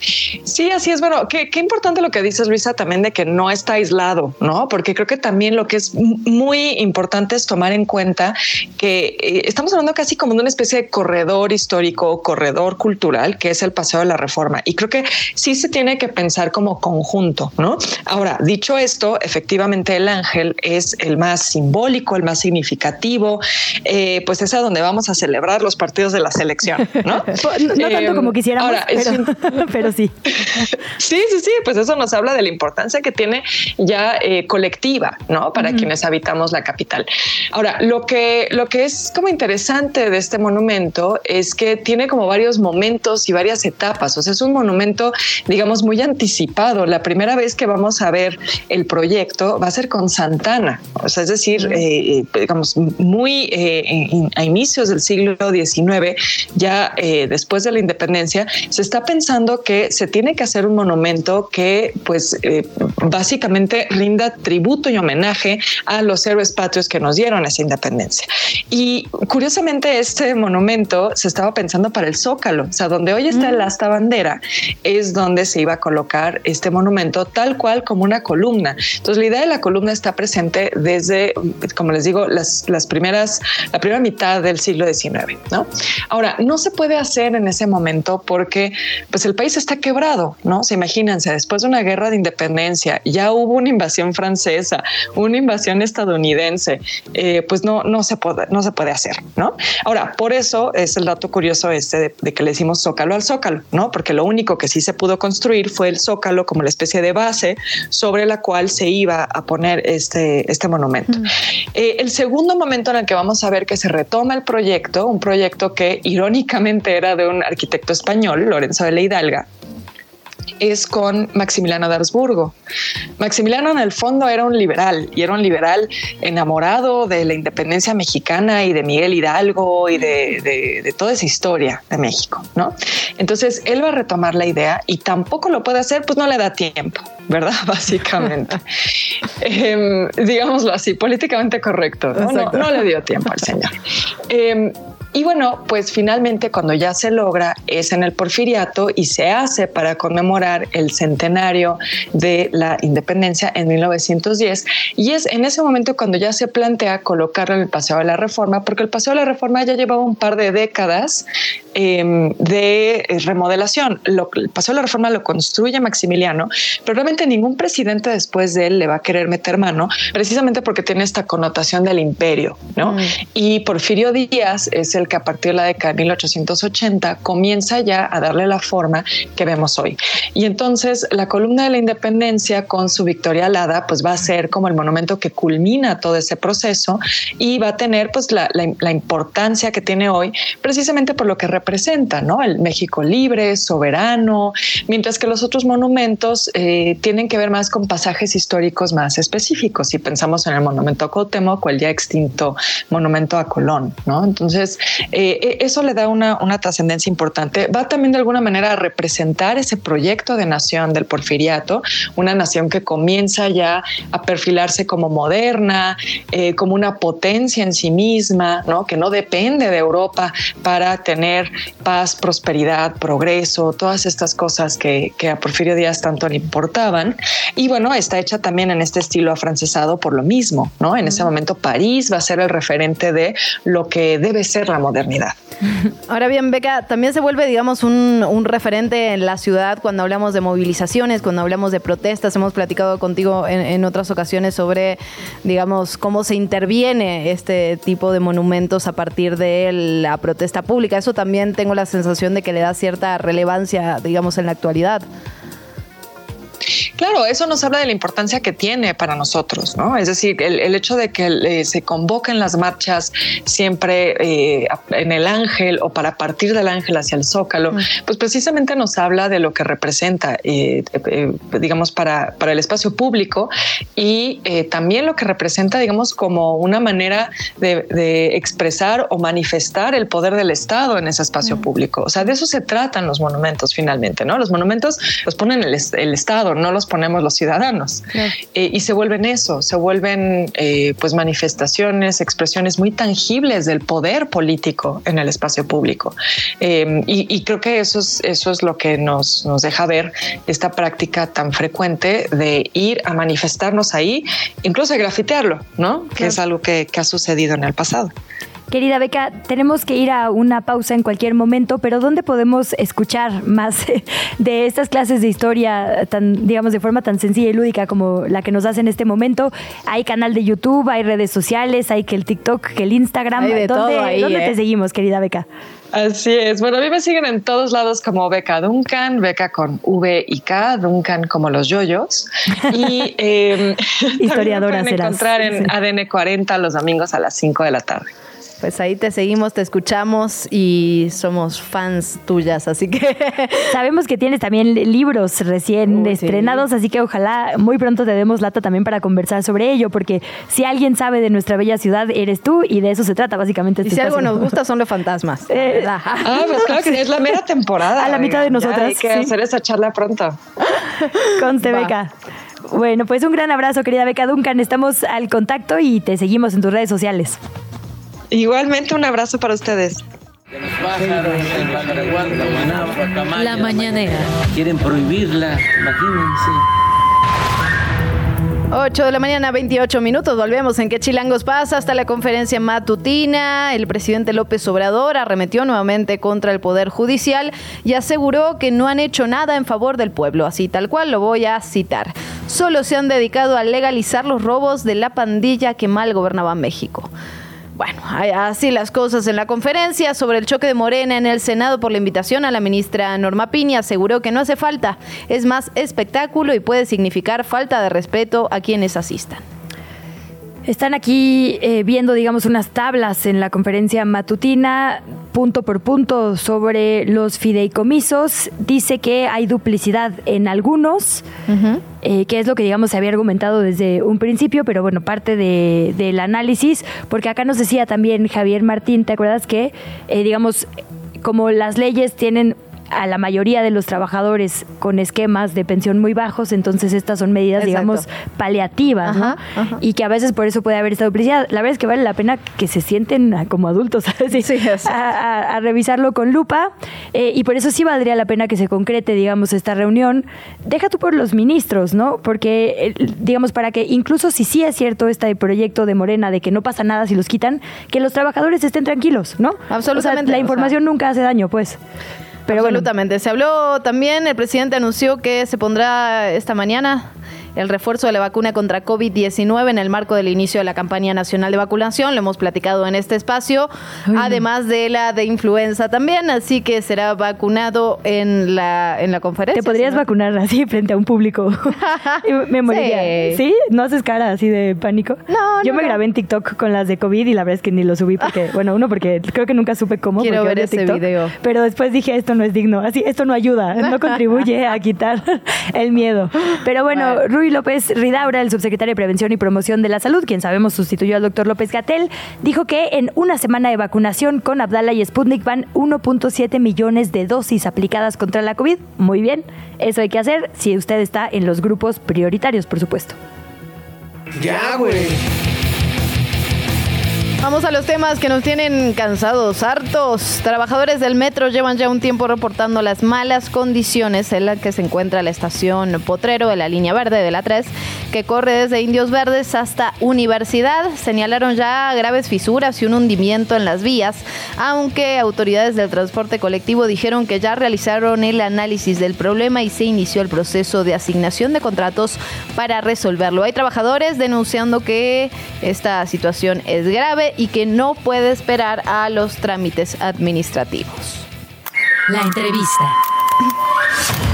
Sí, así es. Bueno, qué, importante lo que dices, Luisa, también de que no está aislado, ¿no? Porque creo que también lo que es muy importante es tomar en cuenta que eh, estamos hablando casi como de una especie de corredor histórico, corredor cultural, que es el Paseo de la Reforma. Y creo que sí se tiene que pensar como conjunto, ¿no? Ahora, dicho esto, efectivamente el ángel es el más simbólico, el más significativo, eh, pues es a donde vamos a celebrar los partidos de la selección, ¿no? no, tanto como quisiéramos, pero sí. Sí, sí, sí, pues eso nos habla de la importancia que tiene ya eh, colectiva, ¿no? Para quienes habitamos la capital. Ahora, lo que, lo que es como interesante de este monumento es que tiene como varios momentos y varias etapas. O sea, es un monumento, digamos, muy anticipado. La primera vez que vamos a ver el proyecto va a ser con Santana. O sea, es decir, eh, digamos, muy eh, a inicios del siglo XIX, ya después de la independencia, se está pensando que se tiene que hacer un monumento que, pues, eh, básicamente rinda tributo y homenaje a los héroes patrios que nos dieron esa independencia. Y curiosamente, este monumento se estaba pensando para el Zócalo, o sea, donde hoy está el asta bandera, es donde se iba a colocar este monumento tal cual como una columna. Entonces, la idea de la columna está presente desde, como les digo, las, las primeras, la primera mitad del siglo XIX, ¿no? Ahora, no se puede hacer en ese momento porque, pues, el país está quebrado, ¿no? Se imagínense, después de una guerra de independencia, ya hubo una invasión francesa, una invasión estadounidense, eh, pues no, no, se puede, no se puede hacer, ¿no? Ahora, por eso es el dato curioso este de, que le decimos zócalo al zócalo, ¿no? Porque lo único que sí se pudo construir fue el zócalo como la especie de base sobre la cual se iba a poner este, este monumento. Eh, el segundo momento en el que vamos a ver que se retoma el proyecto, un proyecto que irónicamente era de un arquitecto español, Lorenzo de la Hidalga, es con Maximiliano de Habsburgo. Maximiliano en el fondo era un liberal y era un liberal enamorado de la independencia mexicana y de Miguel Hidalgo y de, toda esa historia de México, ¿no? Entonces él va a retomar la idea y tampoco lo puede hacer, pues no le da tiempo, ¿verdad? Básicamente. Em, digámoslo así, políticamente correcto. ¿no? le dio tiempo al señor. Em, y bueno, pues finalmente cuando ya se logra es en el porfiriato y se hace para conmemorar el centenario de la independencia en 1910 y es en ese momento cuando ya se plantea colocarlo en el Paseo de la Reforma porque el Paseo de la Reforma ya llevaba un par de décadas em, de remodelación. el Paseo de la Reforma lo construye Maximiliano, pero realmente ningún presidente después de él le va a querer meter mano precisamente porque tiene esta connotación del imperio, ¿no? Mm. Y Porfirio Díaz es el que a partir de la década de 1880 comienza ya a darle la forma que vemos hoy. Y entonces la columna de la independencia con su Victoria Alada pues va a ser como el monumento que culmina todo ese proceso y va a tener pues la, importancia que tiene hoy precisamente por lo que representa, ¿no? El México libre, soberano, mientras que los otros monumentos eh, tienen que ver más con pasajes históricos más específicos. Si pensamos en el monumento a Cuauhtémoc o el ya extinto monumento a Colón, ¿no? Entonces, eh, eh, eso le da una, trascendencia importante. Va también de alguna manera a representar ese proyecto de nación del porfiriato, una nación que comienza ya a perfilarse como moderna, eh, como una potencia en sí misma, ¿no? que no depende de Europa para tener paz, prosperidad, progreso, todas estas cosas que, que a Porfirio Díaz tanto le importaban. Y bueno, está hecha también en este estilo afrancesado por lo mismo, ¿no? En ese momento París va a ser el referente de lo que debe ser la modernidad. Ahora bien, Beca, también se vuelve, digamos, un, referente en la ciudad cuando hablamos de movilizaciones, cuando hablamos de protestas. Hemos platicado contigo en, otras ocasiones sobre, digamos, cómo se interviene este tipo de monumentos a partir de la protesta pública. Eso también tengo la sensación de que le da cierta relevancia, digamos, en la actualidad. Claro, eso nos habla de la importancia que tiene para nosotros, ¿no? Es decir, el, hecho de que eh, se convoquen las marchas siempre eh, en el ángel o para partir del ángel hacia el zócalo, pues precisamente nos habla de lo que representa, eh, digamos, para, para el espacio público y también lo que representa, digamos, como una manera de, expresar o manifestar el poder del Estado en ese espacio público. O sea, de eso se tratan los monumentos finalmente, ¿no? Los monumentos los ponen el, el Estado, no los ponemos los ciudadanos. Eh, y se vuelven eso, se vuelven eh, pues manifestaciones, expresiones muy tangibles del poder político en el espacio público. Em, y, creo que eso es, eso es lo que nos, nos deja ver esta práctica tan frecuente de ir a manifestarnos ahí, incluso a grafitearlo, ¿no? Que es algo que, que ha sucedido en el pasado. Querida Beca, tenemos que ir a una pausa en cualquier momento, pero ¿dónde podemos escuchar más de estas clases de historia tan, digamos, de forma tan sencilla y lúdica como la que nos hace en este momento? Hay canal de YouTube, hay redes sociales, hay que el TikTok, que el Instagram. Hay de ¿Dónde, todo ahí, ¿dónde te ¿eh? seguimos, querida Beca? Así es. Bueno, a mí me siguen en todos lados como Beca Duncan, Beca con V y K, Duncan como los yoyos. Y eh, historiadora pueden encontrar en ADN 40 los domingos a las 5 de la tarde. Pues ahí te seguimos, te escuchamos y somos fans tuyas, así que sabemos que tienes también libros recién estrenados, así que ojalá muy pronto te demos lata también para conversar sobre ello, porque si alguien sabe de nuestra bella ciudad eres tú y de eso se trata básicamente. Y si algo nos gusta son los fantasmas. Eh, ah, pues claro que es la mera temporada. A la mitad de nosotras. hay que sí. hacer esa charla pronto. Conste, Va. Beca. Bueno, pues un gran abrazo, querida Beca Duncan. Estamos al contacto y te seguimos en tus redes sociales. Igualmente un abrazo para ustedes. La mañanera. Quieren prohibirla, imagínense. 8 de la mañana, 28 minutos. Volvemos en qué chilangos pasa hasta la conferencia matutina. El presidente López Obrador arremetió nuevamente contra el Poder Judicial y aseguró que no han hecho nada en favor del pueblo. Así tal cual lo voy a citar. Solo se han dedicado a legalizar los robos de la pandilla que mal gobernaba México. Bueno, así las cosas en la conferencia sobre el choque de Morena en el Senado por la invitación a la ministra Norma Piña aseguró que no hace falta, es más espectáculo y puede significar falta de respeto a quienes asistan. Están aquí eh, viendo, digamos, unas tablas en la conferencia matutina, punto por punto, sobre los fideicomisos. Dice que hay duplicidad en algunos, eh, que es lo que, digamos, se había argumentado desde un principio, pero bueno, parte de- del análisis, porque acá nos decía también Javier Martín, ¿te acuerdas que, eh, digamos, como las leyes tienen a la mayoría de los trabajadores con esquemas de pensión muy bajos, entonces estas son medidas, Exacto. digamos, paliativas, ¿no? Ajá. Y que a veces por eso puede haber esta duplicidad. La verdad es que vale la pena que se sienten como adultos sí, a, a- a revisarlo con lupa eh, y por eso sí valdría la pena que se concrete, digamos, esta reunión. Deja tú por los ministros, ¿no? Porque, eh, digamos, para que incluso si sí es cierto este proyecto de Morena de que no pasa nada si los quitan, que los trabajadores estén tranquilos, ¿no? Absolutamente, O sea, o la sea. información nunca hace daño, pues. Pero. Absolutamente. Se habló también, el presidente anunció que se pondrá esta mañana el refuerzo de la vacuna contra COVID-19 en el marco del inicio de la campaña nacional de vacunación. Lo hemos platicado en este espacio, además de la de influenza también, así que será vacunado en la, en la conferencia. Te podrías vacunar así frente a un público. Me moriría. Sí. Sí. ¿No haces cara así de pánico? No, Yo no, me grabé en TikTok con las de COVID y la verdad es que ni lo subí porque, bueno, uno porque creo que nunca supe cómo. Quiero ver ese TikTok, video. Pero después dije, esto no es digno. Así, esto no ayuda, no contribuye a quitar el miedo. Pero bueno, Rui López Ridaura, el subsecretario de Prevención y Promoción de la Salud, quien sabemos sustituyó al doctor López Gatel, dijo que en una semana de vacunación con Abdala y Sputnik van 1.7 millones de dosis aplicadas contra la COVID. Muy bien, eso hay que hacer si usted está en los grupos prioritarios, por supuesto. Ya, güey. Vamos a los temas que nos tienen cansados, hartos. Trabajadores del metro llevan ya un tiempo reportando las malas condiciones en las que se encuentra la estación Potrero de la línea verde de la 3, que corre desde Indios Verdes hasta Universidad. Señalaron ya graves fisuras y un hundimiento en las vías, aunque autoridades del transporte colectivo dijeron que ya realizaron el análisis del problema y se inició el proceso de asignación de contratos para resolverlo. Hay trabajadores denunciando que esta situación es grave y que no puede esperar a los trámites administrativos. La entrevista.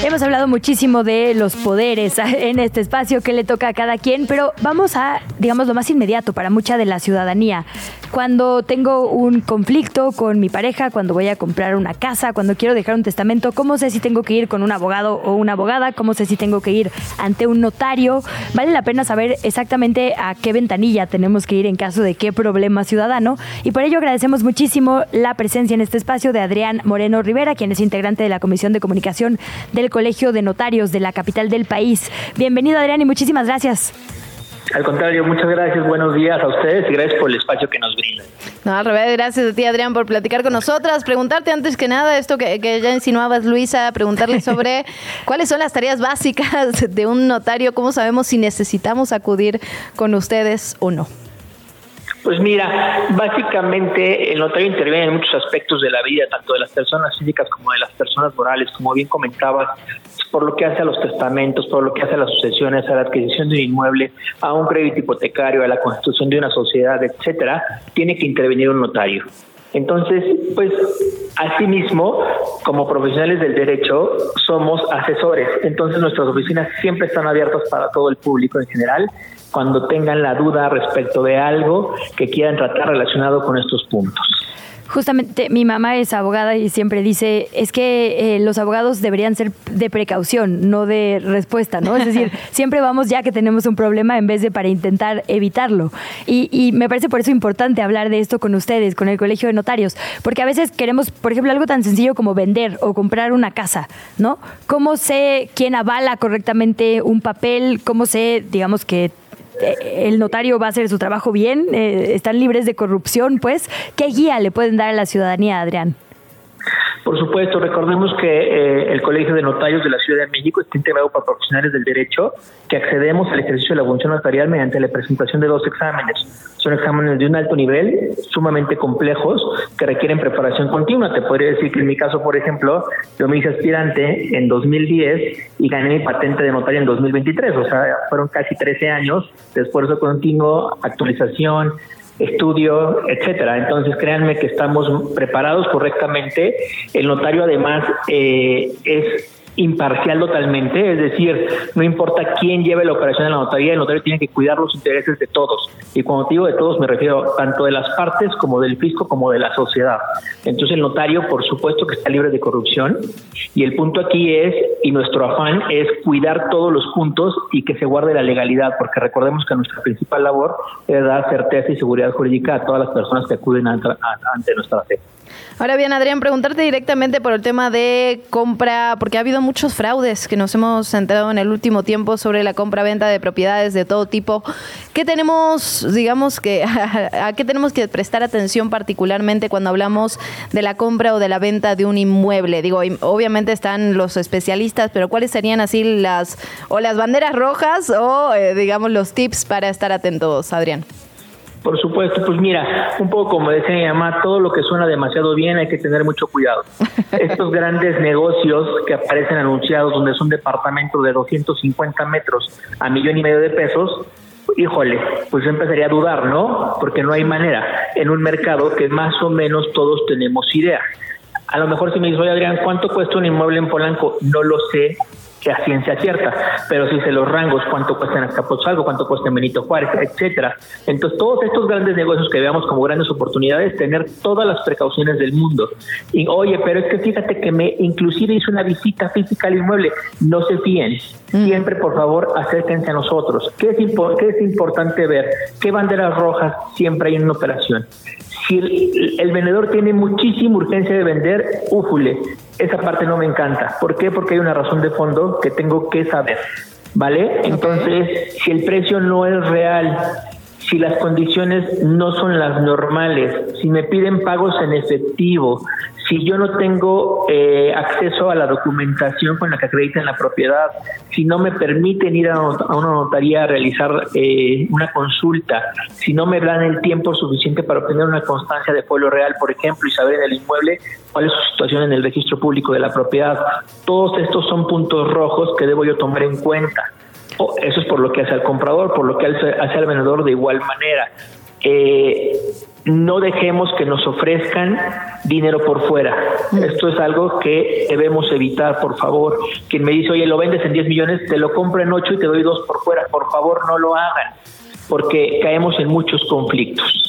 Hemos hablado muchísimo de los poderes en este espacio que le toca a cada quien, pero vamos a, digamos, lo más inmediato para mucha de la ciudadanía. Cuando tengo un conflicto con mi pareja, cuando voy a comprar una casa, cuando quiero dejar un testamento, ¿cómo sé si tengo que ir con un abogado o una abogada? ¿Cómo sé si tengo que ir ante un notario? Vale la pena saber exactamente a qué ventanilla tenemos que ir en caso de qué problema ciudadano. Y por ello agradecemos muchísimo la presencia en este espacio de Adrián Moreno Rivera, quien es integrante de la Comisión de Comunicación del Colegio de Notarios de la capital del país. Bienvenido Adrián y muchísimas gracias. Al contrario, muchas gracias, buenos días a ustedes y gracias por el espacio que nos brindan. No, al revés, gracias a ti Adrián por platicar con nosotras. Preguntarte antes que nada esto que, que ya insinuabas Luisa, preguntarle sobre cuáles son las tareas básicas de un notario, cómo sabemos si necesitamos acudir con ustedes o no. Pues mira, básicamente el notario interviene en muchos aspectos de la vida, tanto de las personas físicas como de las personas morales, como bien comentabas, por lo que hace a los testamentos, por lo que hace a las sucesiones, a la adquisición de un inmueble, a un crédito hipotecario, a la constitución de una sociedad, etcétera, tiene que intervenir un notario. Entonces, pues asimismo, como profesionales del derecho, somos asesores. Entonces, nuestras oficinas siempre están abiertas para todo el público en general cuando tengan la duda respecto de algo que quieran tratar relacionado con estos puntos. Justamente mi mamá es abogada y siempre dice, es que eh, los abogados deberían ser de precaución, no de respuesta, ¿no? Es decir, siempre vamos ya que tenemos un problema en vez de para intentar evitarlo. Y, y, me parece por eso importante hablar de esto con ustedes, con el Colegio de Notarios, porque a veces queremos, por ejemplo, algo tan sencillo como vender o comprar una casa, ¿no? ¿Cómo sé quién avala correctamente un papel? ¿Cómo sé, digamos, que el notario va a hacer su trabajo bien, eh, están libres de corrupción, pues, ¿qué guía le pueden dar a la ciudadanía, Adrián? Por supuesto, recordemos que eh, el Colegio de Notarios de la Ciudad de México está integrado para profesionales del derecho que accedemos al ejercicio de la función notarial mediante la presentación de dos exámenes. Son exámenes de un alto nivel, sumamente complejos, que requieren preparación continua. Te podría decir que en mi caso, por ejemplo, yo me hice aspirante en 2010 y gané mi patente de notario en 2023. O sea, fueron casi 13 años de esfuerzo continuo, actualización, estudio, etcétera. Entonces, créanme que estamos preparados correctamente. El notario, además, eh, es imparcial totalmente, es decir, no importa quién lleve la operación en la notaría, el notario tiene que cuidar los intereses de todos. Y cuando digo de todos, me refiero tanto de las partes como del fisco como de la sociedad. Entonces el notario, por supuesto que está libre de corrupción y el punto aquí es, y nuestro afán es cuidar todos los puntos y que se guarde la legalidad, porque recordemos que nuestra principal labor es dar certeza y seguridad jurídica a todas las personas que acuden ante, nuestra fe. Ahora bien, Adrián, preguntarte directamente por el tema de compra, porque ha habido muchos fraudes que nos hemos enterado en el último tiempo sobre la compra-venta de propiedades de todo tipo. ¿Qué tenemos, digamos que, a, qué tenemos que prestar atención particularmente cuando hablamos de la compra o de la venta de un inmueble? Digo, obviamente están los especialistas, pero ¿cuáles serían así las, o las banderas rojas o, eh, digamos, los tips para estar atentos, Adrián? Por supuesto, pues mira, un poco como decía mi mamá, todo lo que suena demasiado bien hay que tener mucho cuidado. Estos grandes negocios que aparecen anunciados donde son departamentos de 250 metros a millón y medio de pesos, híjole, pues yo empezaría a dudar, ¿no? Porque no hay manera en un mercado que más o menos todos tenemos idea. A lo mejor si me dices, oye Adrián, ¿cuánto cuesta un inmueble en Polanco? No lo sé, a ciencia cierta, pero si se los rangos, cuánto cuesta en Azcapotzalco, cuánto cuesta en Benito Juárez, etcétera. Entonces, todos estos grandes negocios que veamos como grandes oportunidades, tener todas las precauciones del mundo. Y oye, pero es que fíjate que me inclusive hice una visita física al inmueble, no se fíen. Mm. Siempre, por favor, acérquense a nosotros. ¿Qué es, qué es importante ver? ¿Qué banderas rojas siempre hay en una operación? Si el, vendedor tiene muchísima urgencia de vender, újule, esa parte no me encanta. ¿Por qué? Porque hay una razón de fondo que tengo que saber. ¿Vale? Entonces, si el precio no es real, si las condiciones no son las normales, si me piden pagos en efectivo, si yo no tengo eh, acceso a la documentación con la que acreditan la propiedad, si no me permiten ir a, una notaría a realizar eh, una consulta, si no me dan el tiempo suficiente para obtener una constancia de pueblo real, por ejemplo, y saber en el inmueble cuál es su situación en el registro público de la propiedad, todos estos son puntos rojos que debo yo tomar en cuenta. eso es por lo que hace al comprador, por lo que hace al vendedor de igual manera. Eh, no dejemos que nos ofrezcan dinero por fuera. Esto es algo que debemos evitar, por favor. Quien me dice, oye, lo vendes en 10 millones, te lo compro en 8 y te doy 2 por fuera. Por favor, no lo hagan, porque caemos en muchos conflictos.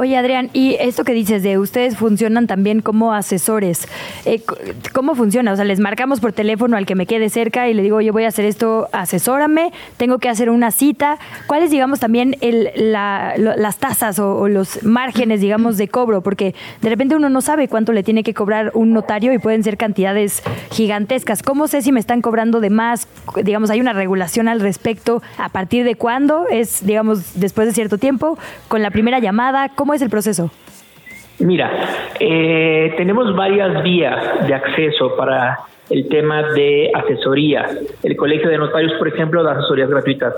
Oye, Adrián, y esto que dices de ustedes funcionan también como asesores, eh, ¿cómo funciona? O sea, les marcamos por teléfono al que me quede cerca y le digo, yo voy a hacer esto, asesórame, tengo que hacer una cita. ¿Cuáles, digamos, también el, la, las tasas o, los márgenes, digamos, de cobro? Porque de repente uno no sabe cuánto le tiene que cobrar un notario y pueden ser cantidades gigantescas. ¿Cómo sé si me están cobrando de más? Digamos, ¿hay una regulación al respecto? ¿A partir de cuándo? ¿Es, digamos, después de cierto tiempo? ¿Con la primera llamada? ¿Cómo ¿Cómo es el proceso? Mira, eh, tenemos varias vías de acceso para el tema de asesoría. El Colegio de Notarios, por ejemplo, da asesorías gratuitas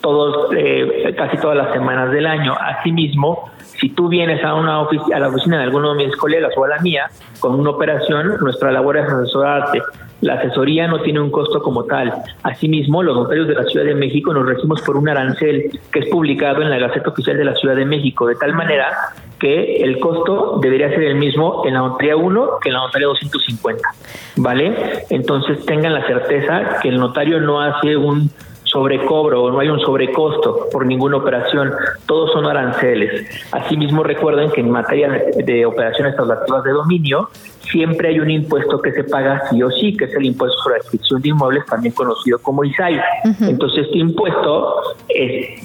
todos, eh, casi todas las semanas del año. Asimismo, si tú vienes a una a la oficina de alguno de mis colegas o a la mía con una operación, nuestra labor es asesorarte. La asesoría no tiene un costo como tal. Asimismo, los notarios de la Ciudad de México nos regimos por un arancel que es publicado en la Gaceta Oficial de la Ciudad de México, de tal manera que el costo debería ser el mismo en la notaría 1 que en la notaría 250. ¿Vale? Entonces tengan la certeza que el notario no hace un sobrecobro o no hay un sobrecosto por ninguna operación, todos son aranceles. Asimismo, recuerden que en materia de, operaciones traslativas de dominio, siempre hay un impuesto que se paga sí o sí, que es el impuesto sobre adquisición de inmuebles, también conocido como ISAI. Entonces, este impuesto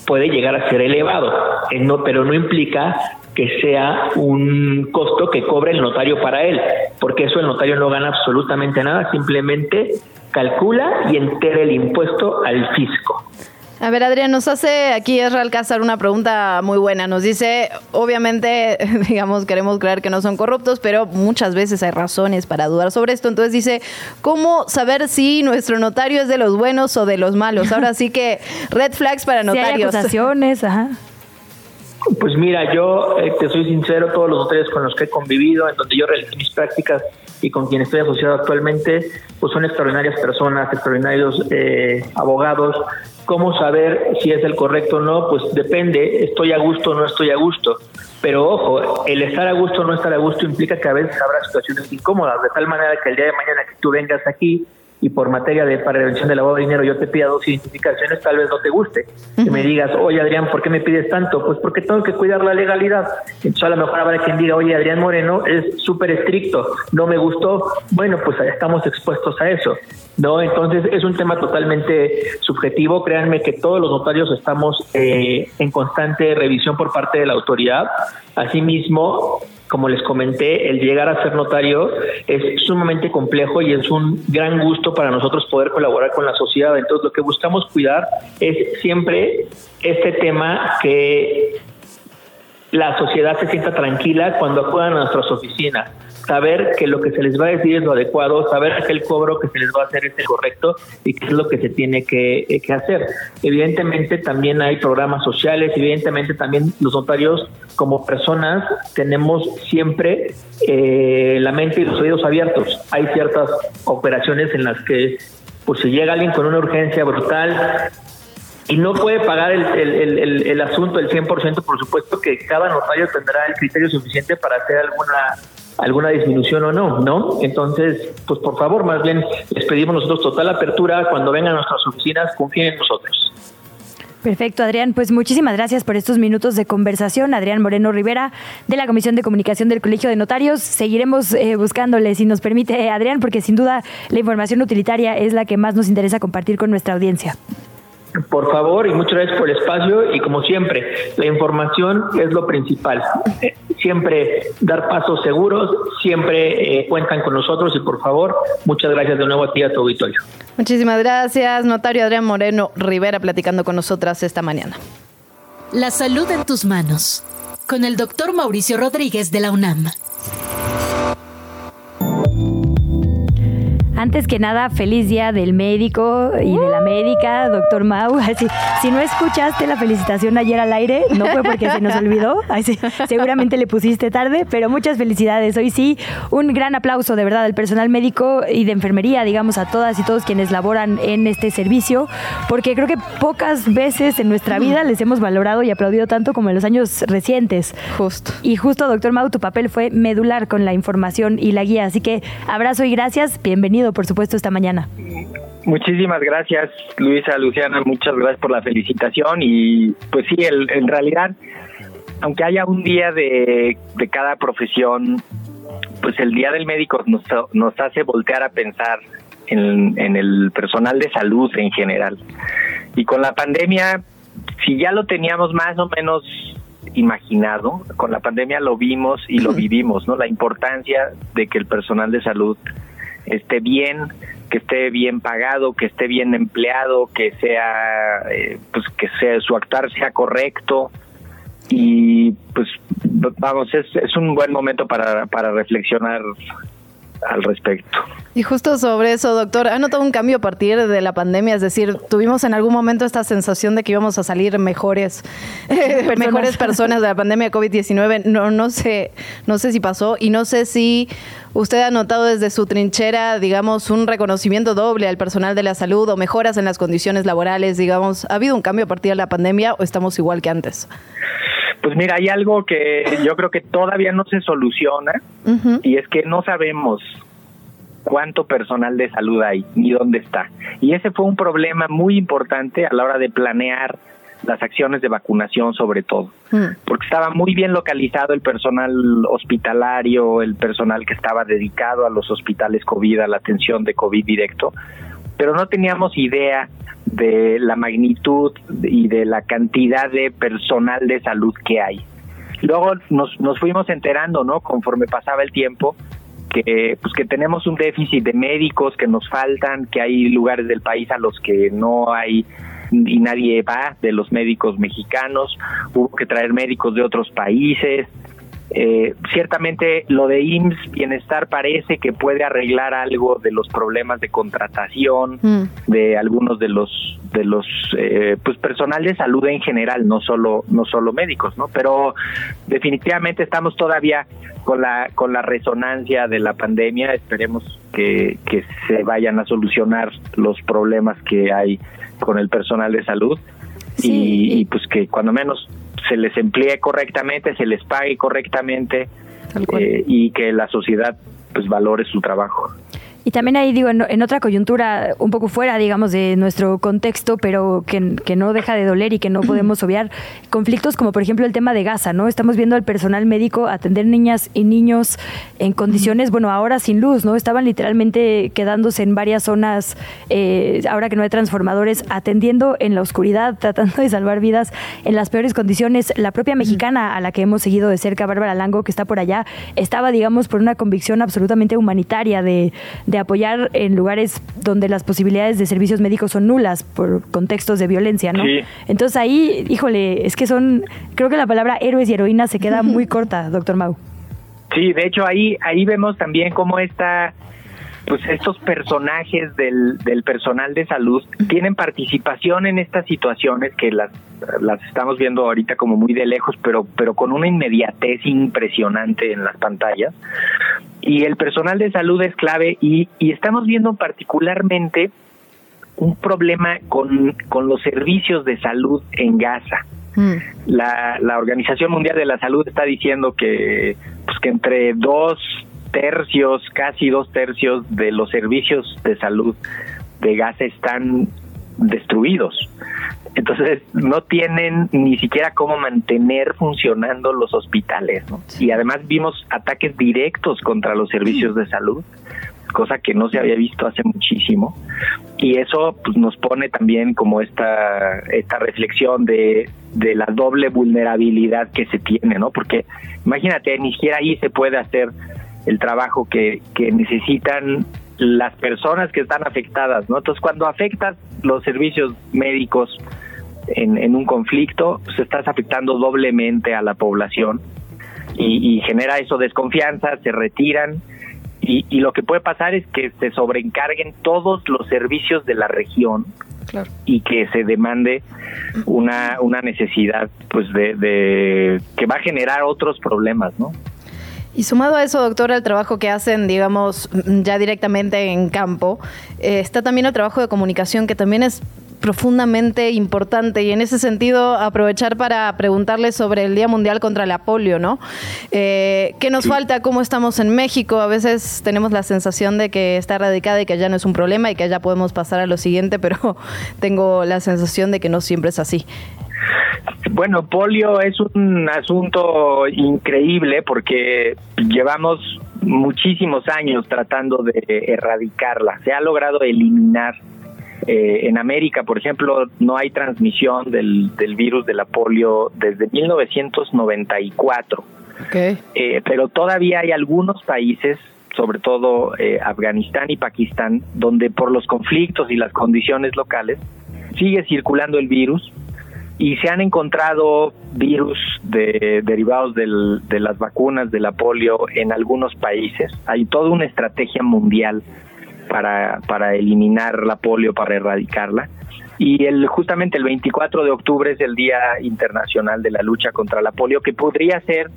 puede llegar a ser elevado, eh, no, pero no implica que sea un costo que cobre el notario para él, porque eso el notario no gana absolutamente nada, simplemente calcula y entera el impuesto al fisco. A ver, Adrián, nos hace aquí Esra Alcázar una pregunta muy buena. Nos dice, obviamente, digamos, queremos creer que no son corruptos, pero muchas veces hay razones para dudar sobre esto. Entonces dice, ¿cómo saber si nuestro notario es de los buenos o de los malos? Ahora sí que red flags para notarios. Si acusaciones, ajá. Pues mira, yo eh, te soy sincero, todos los notarios con los que he convivido, en donde yo realicé mis prácticas y con quien estoy asociado actualmente, pues son extraordinarias personas, extraordinarios eh, abogados. ¿Cómo saber si es el correcto o no? Pues depende, estoy a gusto o no estoy a gusto. Pero ojo, el estar a gusto o no estar a gusto implica que a veces habrá situaciones incómodas, de tal manera que el día de mañana que tú vengas aquí y por materia de prevención de lavado de dinero yo te pida dos identificaciones, tal vez no te guste. Que me digas, oye Adrián, ¿por qué me pides tanto? Pues porque tengo que cuidar la legalidad. Entonces a lo mejor habrá quien diga, oye Adrián Moreno es súper estricto, no me gustó. Bueno, pues estamos expuestos a eso. ¿no? Entonces es un tema totalmente subjetivo. Créanme que todos los notarios estamos eh, en constante revisión por parte de la autoridad. Asimismo, como les comenté, el llegar a ser notario es sumamente complejo y es un gran gusto para nosotros poder colaborar con la sociedad. Entonces, lo que buscamos cuidar es siempre este tema que la sociedad se sienta tranquila cuando acudan a nuestras oficinas saber que lo que se les va a decir es lo adecuado, saber que el cobro que se les va a hacer es el correcto y qué es lo que se tiene que, eh, que hacer. Evidentemente también hay programas sociales, evidentemente también los notarios como personas tenemos siempre eh, la mente y los oídos abiertos. Hay ciertas operaciones en las que pues si llega alguien con una urgencia brutal y no puede pagar el, el, el, el asunto el 100%, por supuesto que cada notario tendrá el criterio suficiente para hacer alguna alguna disminución o no, ¿no? Entonces, pues por favor, más bien les pedimos nosotros total apertura. Cuando vengan a nuestras oficinas, confíen en nosotros. Perfecto, Adrián. Pues muchísimas gracias por estos minutos de conversación. Adrián Moreno Rivera, de la Comisión de Comunicación del Colegio de Notarios. Seguiremos eh, buscándole, si nos permite, Adrián, porque sin duda la información utilitaria es la que más nos interesa compartir con nuestra audiencia. Por favor, y muchas gracias por el espacio. Y como siempre, la información es lo principal. Siempre dar pasos seguros, siempre eh, cuentan con nosotros y por favor, muchas gracias de nuevo a ti y a tu auditorio. Muchísimas gracias, notario Adrián Moreno Rivera, platicando con nosotras esta mañana. La salud en tus manos, con el doctor Mauricio Rodríguez de la UNAM. Antes que nada, feliz día del médico y de la médica, doctor Mau. Así, si no escuchaste la felicitación ayer al aire, no fue porque se nos olvidó. Así, seguramente le pusiste tarde, pero muchas felicidades. Hoy sí, un gran aplauso de verdad al personal médico y de enfermería, digamos, a todas y todos quienes laboran en este servicio, porque creo que pocas veces en nuestra vida les hemos valorado y aplaudido tanto como en los años recientes. Justo. Y justo, doctor Mau, tu papel fue medular con la información y la guía. Así que abrazo y gracias. Bienvenido, por supuesto, esta mañana. Muchísimas gracias, Luisa, Luciana, muchas gracias por la felicitación y pues sí, el, en realidad, aunque haya un día de, de cada profesión, pues el Día del Médico nos, nos hace voltear a pensar en, en el personal de salud en general. Y con la pandemia, si ya lo teníamos más o menos imaginado, con la pandemia lo vimos y lo vivimos, ¿no? La importancia de que el personal de salud esté bien, que esté bien pagado, que esté bien empleado, que sea, eh, pues que sea su actuar sea correcto. Y pues vamos es, es un buen momento para, para reflexionar al respecto. Y justo sobre eso, doctor, ¿ha notado un cambio a partir de la pandemia? Es decir, tuvimos en algún momento esta sensación de que íbamos a salir mejores, mejores personas de la pandemia de COVID-19. No, no sé, no sé si pasó y no sé si usted ha notado desde su trinchera, digamos, un reconocimiento doble al personal de la salud o mejoras en las condiciones laborales, digamos. ¿Ha habido un cambio a partir de la pandemia o estamos igual que antes? Pues mira, hay algo que yo creo que todavía no se soluciona y es que no sabemos cuánto personal de salud hay ni dónde está. Y ese fue un problema muy importante a la hora de planear las acciones de vacunación sobre todo, porque estaba muy bien localizado el personal hospitalario, el personal que estaba dedicado a los hospitales COVID, a la atención de COVID directo, pero no teníamos idea de la magnitud y de la cantidad de personal de salud que hay. Luego nos, nos fuimos enterando, ¿no? Conforme pasaba el tiempo, que pues que tenemos un déficit de médicos que nos faltan, que hay lugares del país a los que no hay y nadie va de los médicos mexicanos, hubo que traer médicos de otros países, eh, ciertamente lo de IMSS Bienestar parece que puede arreglar algo de los problemas de contratación de algunos de los de los eh, pues personal de salud en general, no solo no solo médicos, ¿no? Pero definitivamente estamos todavía con la con la resonancia de la pandemia. Esperemos que que se vayan a solucionar los problemas que hay con el personal de salud y, y pues que cuando menos se les emplee correctamente, se les pague correctamente eh, y que la sociedad pues valore su trabajo. Y también ahí digo, en, otra coyuntura, un poco fuera, digamos, de nuestro contexto, pero que, que, no deja de doler y que no podemos obviar, conflictos como por ejemplo el tema de Gaza, ¿no? Estamos viendo al personal médico atender niñas y niños en condiciones, bueno, ahora sin luz, ¿no? Estaban literalmente quedándose en varias zonas, eh, ahora que no hay transformadores, atendiendo en la oscuridad, tratando de salvar vidas en las peores condiciones. La propia mexicana a la que hemos seguido de cerca, Bárbara Lango, que está por allá, estaba, digamos, por una convicción absolutamente humanitaria de de apoyar en lugares donde las posibilidades de servicios médicos son nulas por contextos de violencia, ¿no? Entonces ahí, híjole, es que son, creo que la palabra héroes y heroínas se queda muy corta, doctor Mau. Sí, de hecho ahí, ahí vemos también cómo esta pues estos personajes del, del personal de salud tienen participación en estas situaciones que las, las estamos viendo ahorita como muy de lejos, pero, pero con una inmediatez impresionante en las pantallas. Y el personal de salud es clave y, y estamos viendo particularmente un problema con, con los servicios de salud en Gaza. La, la Organización Mundial de la Salud está diciendo que, pues que entre dos tercios, casi dos tercios de los servicios de salud de Gaza están destruidos. Entonces no tienen ni siquiera cómo mantener funcionando los hospitales. Y además vimos ataques directos contra los servicios de salud, cosa que no se había visto hace muchísimo. Y eso pues, nos pone también como esta, esta reflexión de, de la doble vulnerabilidad que se tiene, ¿no? Porque imagínate, ni siquiera ahí se puede hacer el trabajo que, que necesitan las personas que están afectadas, ¿no? Entonces, cuando afectas los servicios médicos en, en un conflicto, pues estás afectando doblemente a la población y, y genera eso desconfianza, se retiran Y, y lo que puede pasar es que se sobreencarguen todos los servicios de la región y que se demande una, una necesidad pues de, de que va a generar otros problemas, ¿no? Y sumado a eso, doctor, al trabajo que hacen, digamos, ya directamente en campo, eh, está también el trabajo de comunicación que también es profundamente importante y en ese sentido aprovechar para preguntarle sobre el Día Mundial contra la polio, ¿no? Eh, ¿Qué nos falta? ¿Cómo estamos en México? A veces tenemos la sensación de que está erradicada y que ya no es un problema y que ya podemos pasar a lo siguiente, pero tengo la sensación de que no siempre es así. Bueno, polio es un asunto increíble porque llevamos muchísimos años tratando de erradicarla. Se ha logrado eliminar. Eh, en América, por ejemplo, no hay transmisión del, del virus de la polio desde 1994. Eh, pero todavía hay algunos países, sobre todo eh, Afganistán y Pakistán, donde por los conflictos y las condiciones locales sigue circulando el virus y se han encontrado virus de, derivados del, de las vacunas de la polio en algunos países. Hay toda una estrategia mundial para, para eliminar la polio, para erradicarla. Y el, justamente el 24 de octubre es el Día Internacional de la Lucha contra la Polio, que podría ser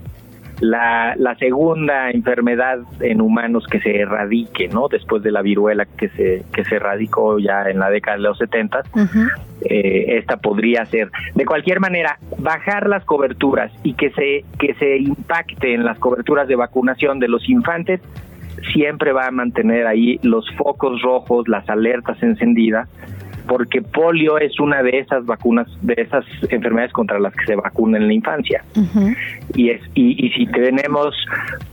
la, la segunda enfermedad en humanos que se erradique, ¿no? Después de la viruela que se, que se erradicó ya en la década de los 70, eh, esta podría ser. De cualquier manera, bajar las coberturas y que se, que se impacte en las coberturas de vacunación de los infantes siempre va a mantener ahí los focos rojos, las alertas encendidas porque polio es una de esas vacunas, de esas enfermedades contra las que se vacuna en la infancia. Y es y, si tenemos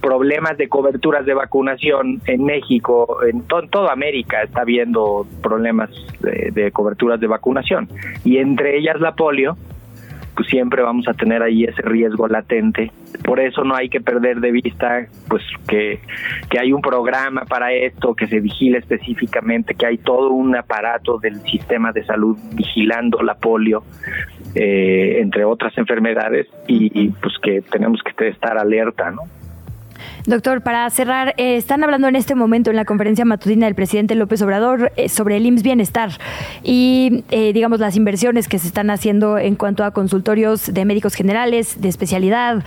problemas de coberturas de vacunación en México, en, toda América está habiendo problemas de, de coberturas de vacunación y entre ellas la polio, pues siempre vamos a tener ahí ese riesgo latente. Por eso no hay que perder de vista pues que, que hay un programa para esto, que se vigila específicamente, que hay todo un aparato del sistema de salud vigilando la polio, eh, entre otras enfermedades, y, y pues que tenemos que estar alerta, ¿no? Doctor, para cerrar, eh, están hablando en este momento en la conferencia matutina del presidente López Obrador eh, sobre el IMSS Bienestar y, eh, digamos, las inversiones que se están haciendo en cuanto a consultorios de médicos generales, de especialidad,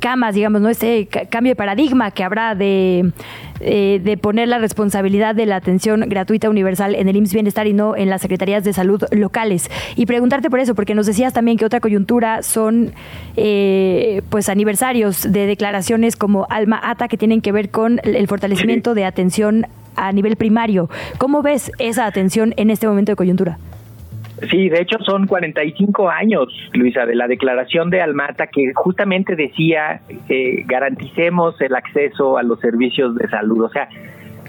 camas, digamos, ¿no? Este cambio de paradigma que habrá de, de poner la responsabilidad de la atención gratuita universal en el IMSS Bienestar y no en las secretarías de salud locales. Y preguntarte por eso, porque nos decías también que otra coyuntura son, pues, aniversarios de declaraciones como Alma ATA que tienen que ver con el fortalecimiento de atención a nivel primario. ¿Cómo ves esa atención en este momento de coyuntura? Sí, de hecho son 45 años, Luisa, de la declaración de Almata que justamente decía eh, garanticemos el acceso a los servicios de salud. O sea,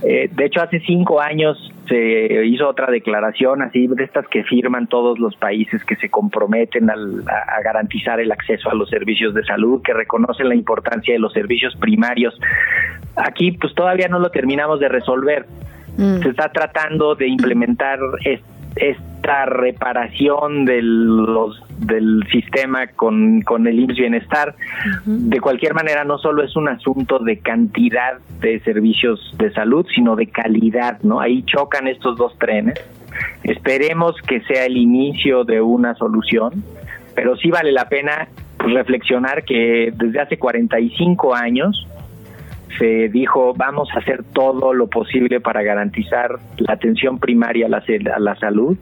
eh, de hecho hace cinco años se hizo otra declaración así de estas que firman todos los países que se comprometen a, garantizar el acceso a los servicios de salud, que reconocen la importancia de los servicios primarios. Aquí pues todavía no lo terminamos de resolver. Mm. Se está tratando de implementar esta reparación del, los, del sistema con, con el IMSS Bienestar. De cualquier manera, no solo es un asunto de cantidad de servicios de salud, sino de calidad, ¿no? Ahí chocan estos dos trenes. Esperemos que sea el inicio de una solución, pero sí vale la pena reflexionar que desde hace 45 años se dijo vamos a hacer todo lo posible para garantizar la atención primaria a la, a la salud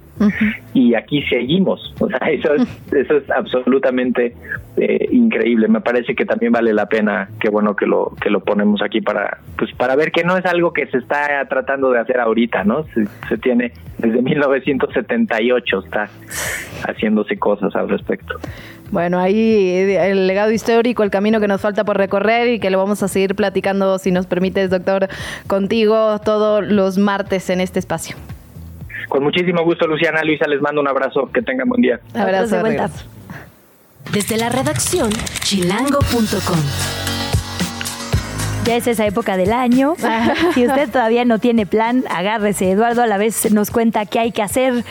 y aquí seguimos. O sea, eso es, eso es absolutamente eh, increíble. Me parece que también vale la pena, qué bueno que lo que lo ponemos aquí para pues para ver que no es algo que se está tratando de hacer ahorita, ¿no? Se, se tiene desde 1978 está haciéndose cosas al respecto. Bueno, ahí el legado histórico, el camino que nos falta por recorrer y que lo vamos a seguir platicando, si nos permites, doctor, contigo todos los martes en este espacio. Con muchísimo gusto, Luciana. Luisa, les mando un abrazo. Que tengan buen día. Abrazo. Desde la redacción, chilango.com. Ya es esa época del año. si usted todavía no tiene plan, agárrese. Eduardo a la vez nos cuenta qué hay que hacer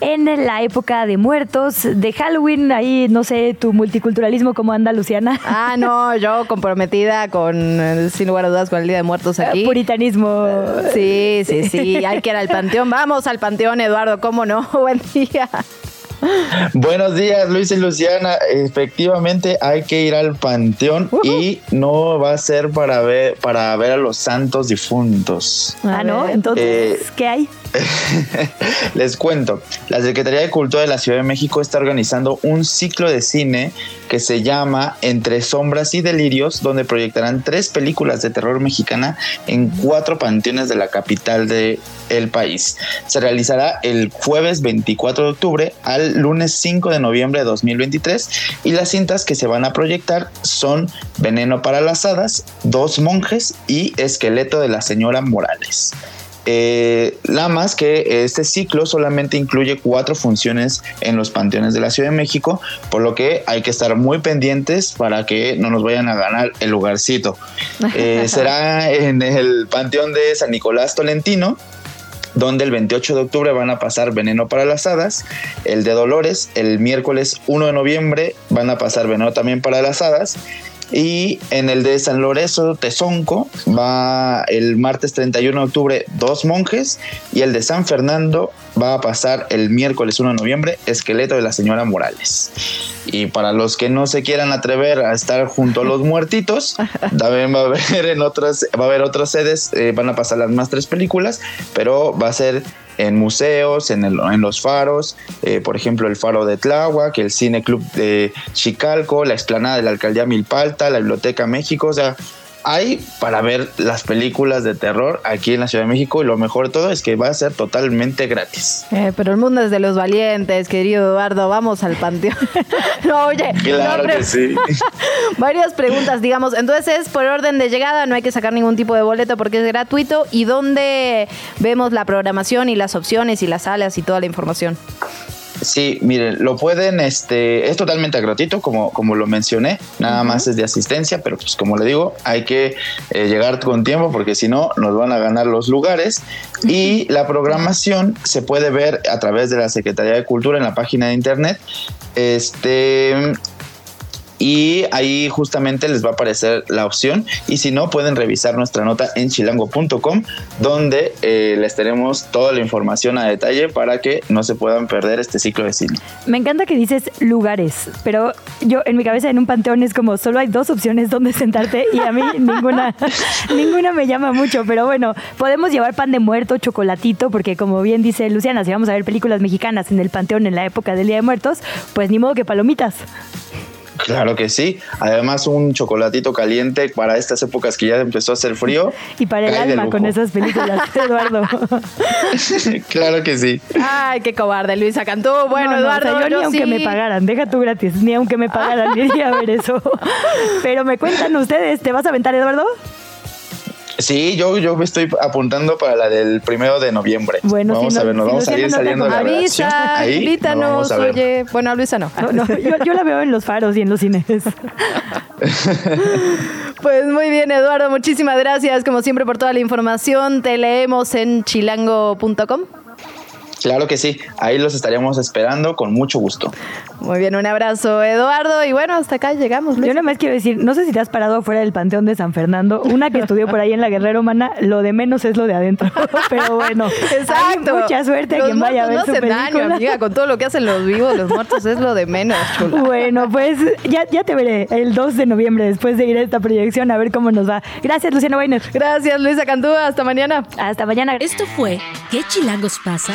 en la época de muertos, de Halloween. Ahí, no sé, tu multiculturalismo, ¿cómo anda, Luciana? Ah, no, yo comprometida con, eh, sin lugar a dudas, con el Día de Muertos aquí. Puritanismo. Sí, sí, sí. Hay que ir al panteón. Vamos al panteón, Eduardo, ¿cómo no? Buen día. Buenos días, Luis y Luciana. Efectivamente, hay que ir al panteón y no va a ser para ver para ver a los santos difuntos. Ah, ¿no? Entonces, Eh, ¿qué hay? Les cuento, la Secretaría de Cultura de la Ciudad de México está organizando un ciclo de cine que se llama Entre Sombras y Delirios, donde proyectarán tres películas de terror mexicana en cuatro panteones de la capital del país. Se realizará el jueves 24 de octubre al lunes 5 de noviembre de 2023 y las cintas que se van a proyectar son Veneno para las Hadas, Dos Monjes y Esqueleto de la Señora Morales. Eh, más que este ciclo solamente incluye cuatro funciones en los panteones de la Ciudad de México, por lo que hay que estar muy pendientes para que no nos vayan a ganar el lugarcito. Eh, será en el panteón de San Nicolás Tolentino, donde el 28 de octubre van a pasar Veneno para las Hadas, el de Dolores, el miércoles 1 de noviembre van a pasar Veneno también para las Hadas, y en el de San Lorenzo Tezonco va el martes 31 de octubre Dos Monjes, y el de San Fernando va a pasar el miércoles 1 de noviembre Esqueleto de la Señora Morales. Y para los que no se quieran atrever a estar junto a los muertitos, también va a haber en otras, va a haber otras sedes, eh, van a pasar las más tres películas, pero va a ser en museos, en, el- en los faros, eh, por ejemplo el faro de Tláhuac, el Cine Club de Chicalco, la explanada de la Alcaldía Milpalta, la Biblioteca México, o sea, hay para ver las películas de terror aquí en la Ciudad de México y lo mejor de todo es que va a ser totalmente gratis. Eh, pero el mundo es de los valientes, querido Eduardo. Vamos al panteón. no, oye. Claro no, que sí. Varias preguntas, digamos. Entonces, es por orden de llegada, no hay que sacar ningún tipo de boleto porque es gratuito. ¿Y dónde vemos la programación y las opciones y las salas y toda la información? Sí, miren, lo pueden, este, es totalmente gratuito, como, como lo mencioné, nada más es de asistencia, pero pues como le digo, hay que eh, llegar con tiempo porque si no, nos van a ganar los lugares. Y la programación se puede ver a través de la Secretaría de Cultura en la página de internet. Este. Y ahí justamente les va a aparecer la opción. Y si no, pueden revisar nuestra nota en chilango.com, donde eh, les tenemos toda la información a detalle para que no se puedan perder este ciclo de cine. Me encanta que dices lugares, pero yo en mi cabeza en un panteón es como solo hay dos opciones donde sentarte y a mí ninguna, ninguna me llama mucho, pero bueno, podemos llevar pan de muerto, chocolatito, porque como bien dice Luciana, si vamos a ver películas mexicanas en el panteón en la época del Día de Muertos, pues ni modo que palomitas. Claro que sí. Además, un chocolatito caliente para estas épocas que ya empezó a hacer frío. Y para el alma con esas películas, Eduardo. claro que sí. Ay, qué cobarde, Luisa Cantú. Bueno, No, no, Eduardo, o sea, yo, ni aunque sí. me pagaran, deja tú gratis, ni aunque me pagaran, iría a ver eso. Pero me cuentan ustedes, ¿te vas a aventar, Eduardo? Sí, yo, yo me estoy apuntando para la del primero de noviembre. Bueno, vamos si a ver, nos si vamos a ir saliendo de la. Avisa, invítanos, oye. Bueno, a Luisa no. No, no, yo, yo la veo en los faros y en los cines. Pues muy bien, Eduardo, muchísimas gracias como siempre por toda la información. Te leemos en chilango.com. Claro que sí, ahí los estaríamos esperando con mucho gusto. Muy bien, un abrazo, Eduardo. Y bueno, hasta acá llegamos. Yo nada más quiero decir, no sé si te has parado afuera del Panteón de San Fernando. Una que estudió por ahí en la Guerrera Humana, lo de menos es lo de adentro. Pero bueno, Exacto. hay mucha suerte a Los quien vaya a ver su no hacen película. daño, amiga. Con todo lo que hacen los vivos, los muertos es lo de menos, chula. Bueno, pues ya, ya te veré el 2 de noviembre después de ir a esta proyección a ver cómo nos va. Gracias, Luciano Weiner. Gracias, Luisa Cantú. Hasta mañana. Hasta mañana. Esto fue ¿Qué chilangos pasa?